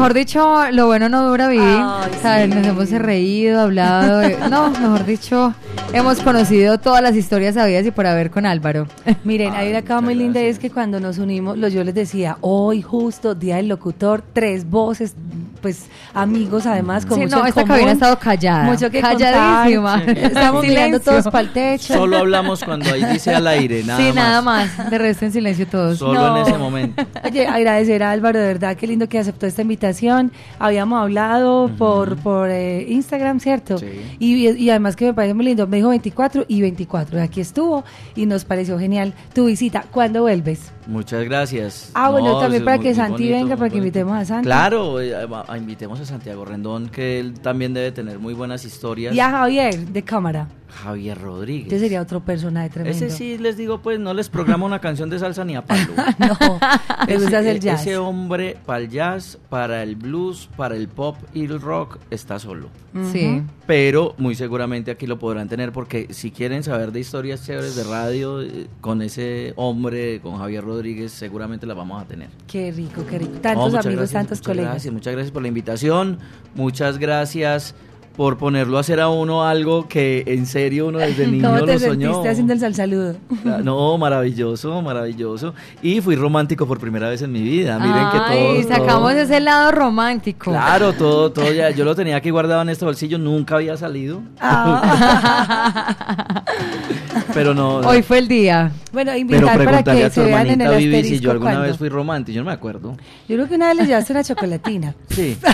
Mejor dicho, lo bueno no dura vivir. Ay, O sea, sí. Nos hemos reído, hablado. eh, No, mejor dicho, hemos conocido todas las historias sabidas y por haber con Álvaro. Miren, hay una cosa muy linda y es que cuando nos unimos, los, yo les decía, hoy justo, Día del Locutor, tres voces, pues amigos además, con Sí, mucho no, esta común, cabina ha estado callada. Mucho que Calladísima. contar. Estamos mirando todos para el techo. Solo hablamos cuando ahí dice al aire, nada sí, más. nada más. De resto en silencio todos. Solo No. en ese momento. Oye, agradecer a Álvaro, de verdad, qué lindo que aceptó esta invitación. Habíamos hablado por, por eh, Instagram, ¿cierto? Sí. Y, y además que me parece muy lindo, me dijo 24 y 24. Aquí estuvo y nos pareció genial tu visita. ¿Cuándo vuelves? Muchas gracias. Ah, bueno, No, también para que muy Santi bonito, venga, para que invitemos a Santi. Claro, eh, a- a- invitemos a Santiago Rendón, que él también debe tener muy buenas historias. Y a Javier, de cámara. Javier Rodríguez. Ese sería otro personaje tremendo. Ese sí les digo, pues no les programa una canción de salsa ni a palo. no, gusta hacer e- jazz. ese hombre para el jazz, para el blues, para el pop y el rock está solo. Sí. Pero muy seguramente aquí lo podrán tener porque si quieren saber de historias chéveres de radio eh, con ese hombre, con Javier Rodríguez, seguramente las vamos a tener. Qué rico, qué rico. Tantos amigos, gracias, tantos muchas colegas. Gracias, muchas gracias por la invitación. Muchas gracias por ponerlo a hacer a uno algo que en serio uno desde niño ¿Cómo te lo soñó. haciendo el salsaludo? Ah, No, maravilloso, maravilloso. Y fui romántico por primera vez en mi vida. Miren que Ay, todo. sacamos todo- ese lado romántico. Claro, todo, todo ya. Yo lo tenía aquí guardado en este bolsillo, nunca había salido. Ah. Pero no. Hoy fue el día. Bueno, Pero invitar para preguntarle que a tu se vean en el hermanita Vivi si asterisco yo alguna vez fui romántico, yo no me acuerdo. Yo creo que una vez le llevaste una chocolatina. Sí.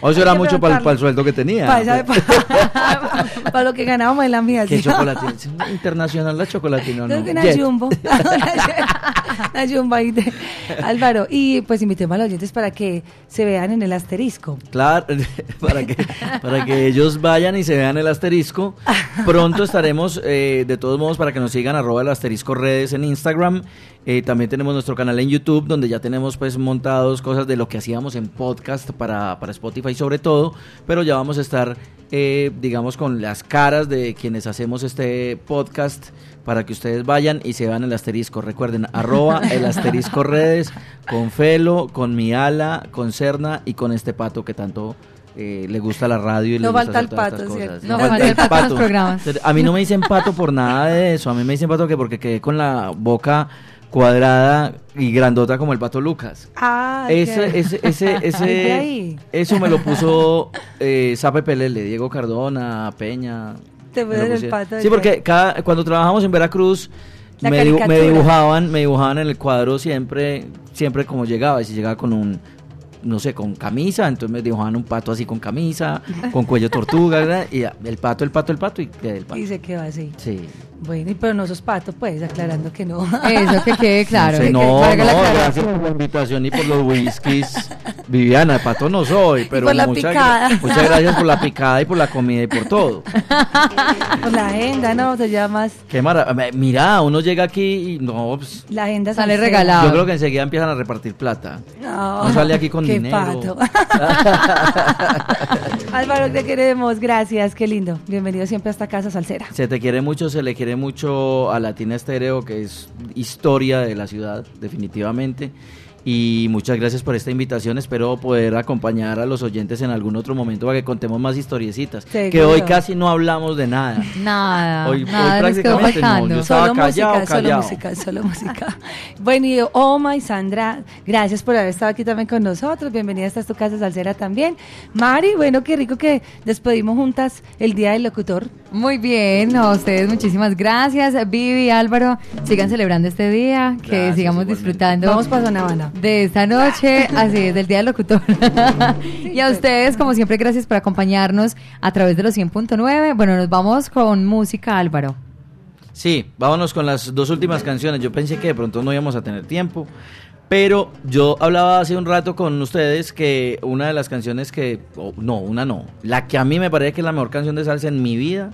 O eso era mucho para preguntarle. el sueldo que tenía. Pa' esa- pa- para lo que ganábamos en la mía. ¿Qué ¿sí? chocolatina? Es internacional la chocolatina, Creo ¿no? que una Jet. jumbo. una jumbo ahí de- Álvaro, y pues invitemos a los oyentes para que se vean en el asterisco. Claro, para que, para que ellos vayan y se vean el asterisco. Pronto estaremos, eh, de todos modos, para que nos sigan, arroba el asterisco redes en Instagram. Eh, también tenemos nuestro canal en YouTube, donde ya tenemos pues montados cosas de lo que hacíamos en podcast para, para Spotify sobre todo, pero ya vamos a estar, eh, digamos, con las caras de quienes hacemos este podcast para que ustedes vayan y se vean el asterisco. Recuerden, arroba el asterisco redes con Felo, con mi ala, con Cerna y con este pato que tanto eh, le gusta la radio y le No gusta hacer el todas pato, estas ¿cierto? cosas. No falta el pato los programas. A mí no me dicen pato por nada de eso. A mí me dicen pato que porque quedé con la boca cuadrada y grandota como el pato Lucas. Ah, Ese, ese, ese, ese, eso me lo puso eh, Sape Pelele, Diego Cardona, Peña. Te lo el pato Sí, porque cada, cuando trabajamos en Veracruz me, dibu- me caricatura. dibujaban, me dibujaban en el cuadro siempre, siempre como llegaba, y si llegaba con un no sé, con camisa, entonces me dibujaban un pato así con camisa, con cuello tortuga, ¿verdad? y el pato, el pato, el pato y quedé el pato. Y se quedó así. Sí. Bueno, y pero no sos pato, pues, aclarando que no. Eso que quede claro. No, sé, que no, valga la no, aclaración. gracias por la invitación y por los whiskies. Viviana, pato no soy, pero por la muchas, picada. muchas gracias por la picada y por la comida y por todo. Por la agenda, ¿no? Te llamas Qué maravilla. Mira, uno llega aquí y no, pues, la agenda Sale regalado. yo creo que enseguida empiezan a repartir plata. No, No sale aquí con qué dinero. pato. Álvaro, te queremos. Gracias, qué lindo. Bienvenido siempre a esta casa salsera. Se te quiere mucho, se le quiere mucho a Latina Estéreo, que es historia de la ciudad, definitivamente. Y muchas gracias por esta invitación. Espero poder acompañar a los oyentes en algún otro momento para que contemos más historiecitas. Que hoy casi no hablamos de nada. Nada, Hoy- nada hoy nos quedó prácticamente no, faltando. yo estaba Solo callado, música, solo música, solo música. Bueno, y Oma y Sandra, gracias por haber estado aquí también con nosotros. Bienvenida a tu casa salsera también. Mari, bueno, qué rico que despedimos juntas el Día del Locutor. Muy bien, a ustedes muchísimas gracias. Vivi, Álvaro, sigan celebrando este día, que Gracias, sigamos igualmente. disfrutando Vamos para Zona Habana. De esta noche, así es, del Día del Locutor. y a ustedes, como siempre, gracias por acompañarnos a través de los 100.9. Bueno, nos vamos con música, Álvaro. Sí, vámonos con las dos últimas canciones. Yo pensé que de pronto no íbamos a tener tiempo. Pero yo hablaba hace un rato con ustedes que una de las canciones que. no, una no. La que a mí me parece que es la mejor canción de salsa en mi vida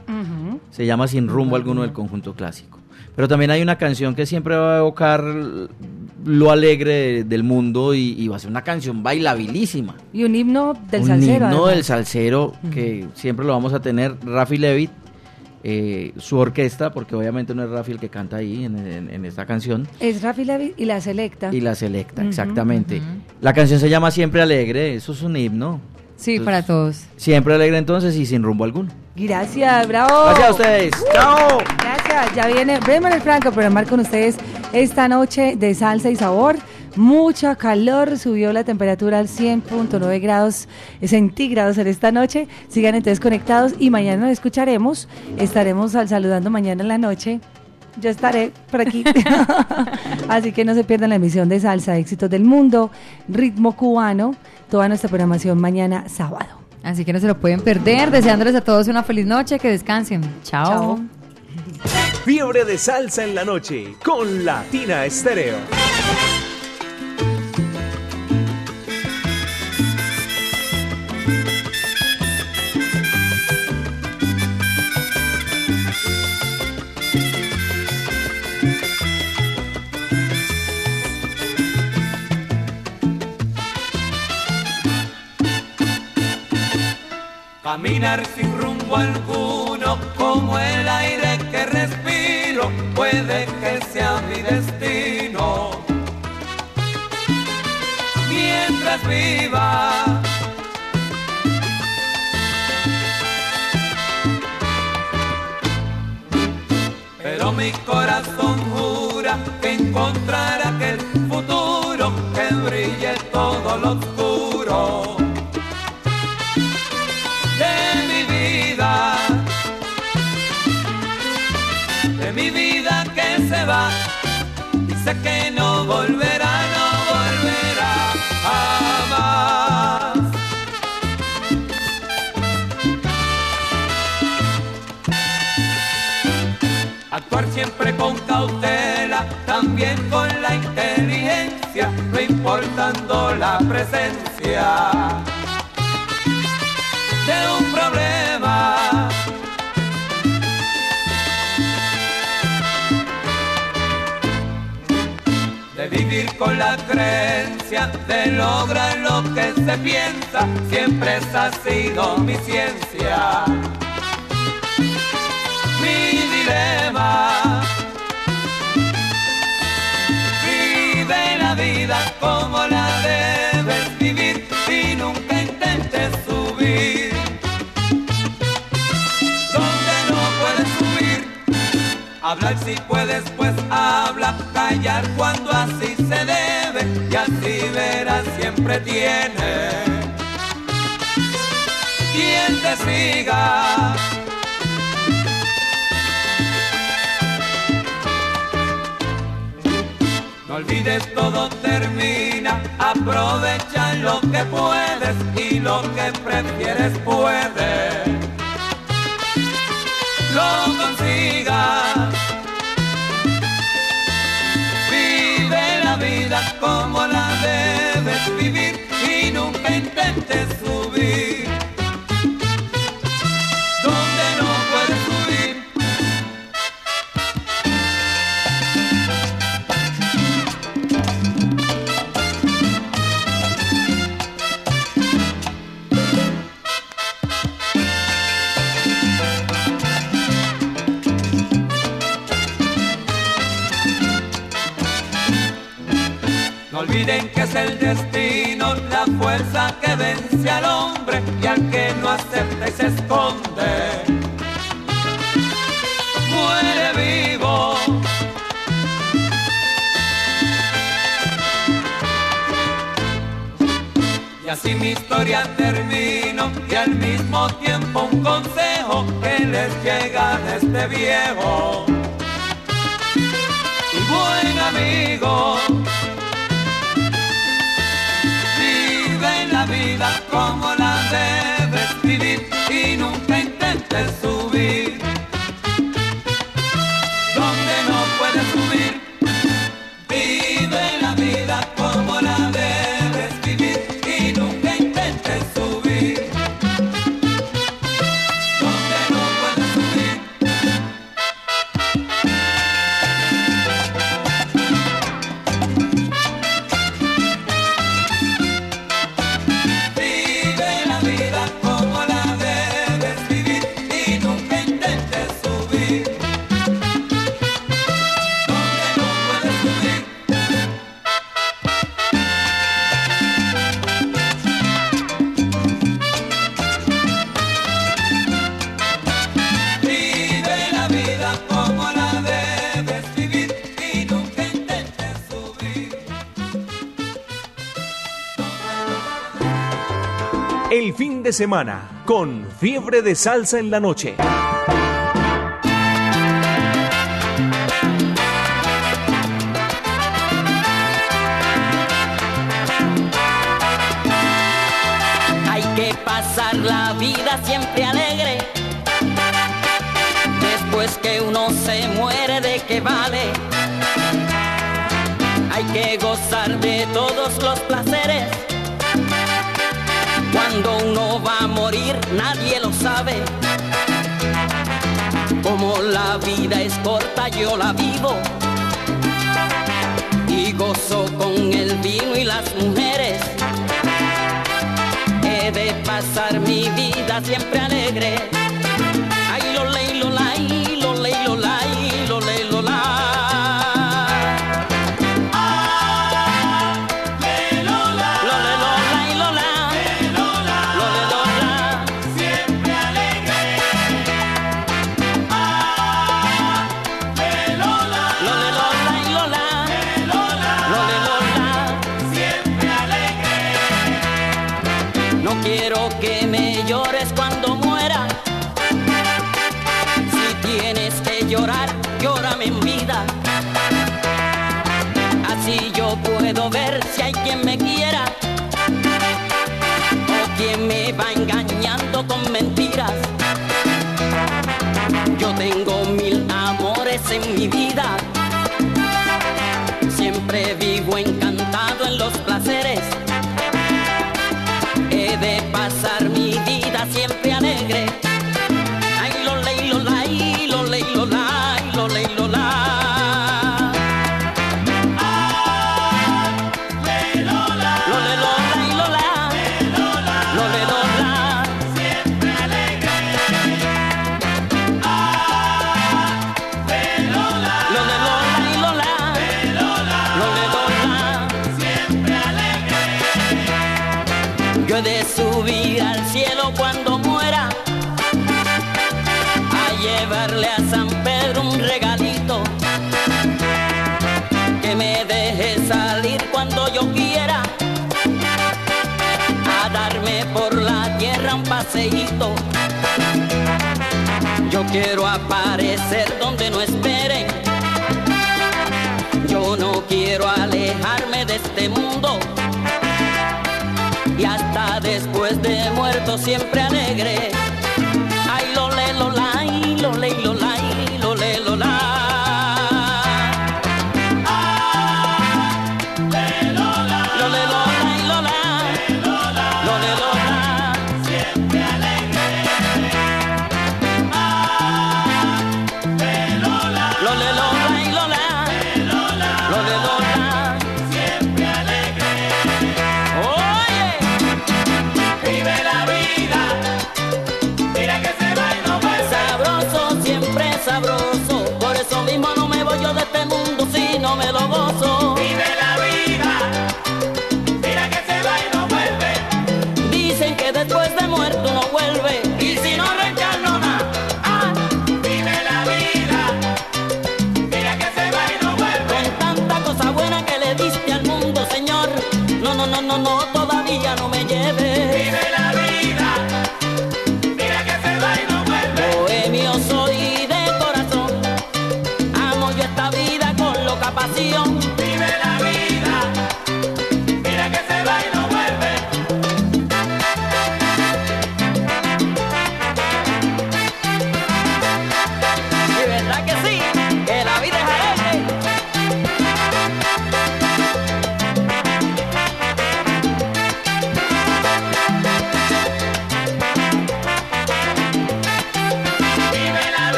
se llama Sin rumbo alguno del conjunto clásico. Pero también hay una canción que siempre va a evocar lo alegre de- del mundo y, y va a ser una canción bailabilísima. Y un himno del un salsero. himno además. del salsero que siempre lo vamos a tener. Rafi Levitt, eh, su orquesta, porque obviamente no es Rafi el que canta ahí en, en- en esta canción. Es Rafi Levi y la selecta. Y la selecta, exactamente. La canción se llama Siempre Alegre, eso es un himno. Sí, Entonces, para todos. Siempre Alegre entonces y sin rumbo alguno. Gracias, bravo. Gracias a ustedes. Chao. Gracias, ya viene Bremer el Franco a programar con ustedes esta noche de salsa y sabor. Mucha calor, subió la temperatura al 100.9 grados centígrados en esta noche. Sigan entonces conectados y mañana nos escucharemos. Estaremos al- saludando mañana en la noche. Yo estaré por aquí. Así que no se pierdan la emisión de Salsa Éxitos del Mundo, Ritmo Cubano, toda nuestra programación mañana sábado. Así que no se lo pueden perder. Deseándoles a todos una feliz noche, que descansen. Chao. Chao. Fiebre de salsa en la noche con Latina Estéreo. Caminar sin rumbo alguno, como el aire que respiro, puede que sea mi destino. Mientras viva, pero mi corazón jura que encontrará aquel futuro que brille todo lo que no volverá, no volverá jamás. Actuar siempre con cautela, también con la inteligencia, no importando la presencia de un creencia de lograr lo que se piensa, siempre esa ha sido mi ciencia. Mi dilema. Vive la vida como la debes vivir y nunca intentes subir. Donde no puedes subir, hablar si puedes, pues habla, callar cuando así tiene quien te siga. No olvides todo termina, aprovecha lo que puedes y lo que prefieres puedes. Lo consigas. Vive la vida como la vivir vence al hombre y al que no acepta y se esconde. Muere vivo. Y así mi historia termino y al mismo tiempo un consejo que les llega de este viejo y buen amigo. Vivir y nunca intentes subir. Semana con fiebre de salsa en la noche. Hay que pasar la vida siempre alegre. Después que uno se muere, ¿de qué vale? Hay que gozar de todos los placeres. Cuando nadie lo sabe. Como la vida es corta, yo la vivo. Y gozo con el vino y las mujeres. He de pasar mi vida siempre alegre. paseíto. Yo quiero aparecer donde no esperen. Yo no quiero alejarme de este mundo. Y hasta después de muerto siempre alegre. Ay, lo lelo, lo, la y lo, lo,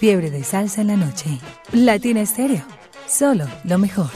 Fiebre de salsa en la noche. Latina Estéreo. Solo lo mejor.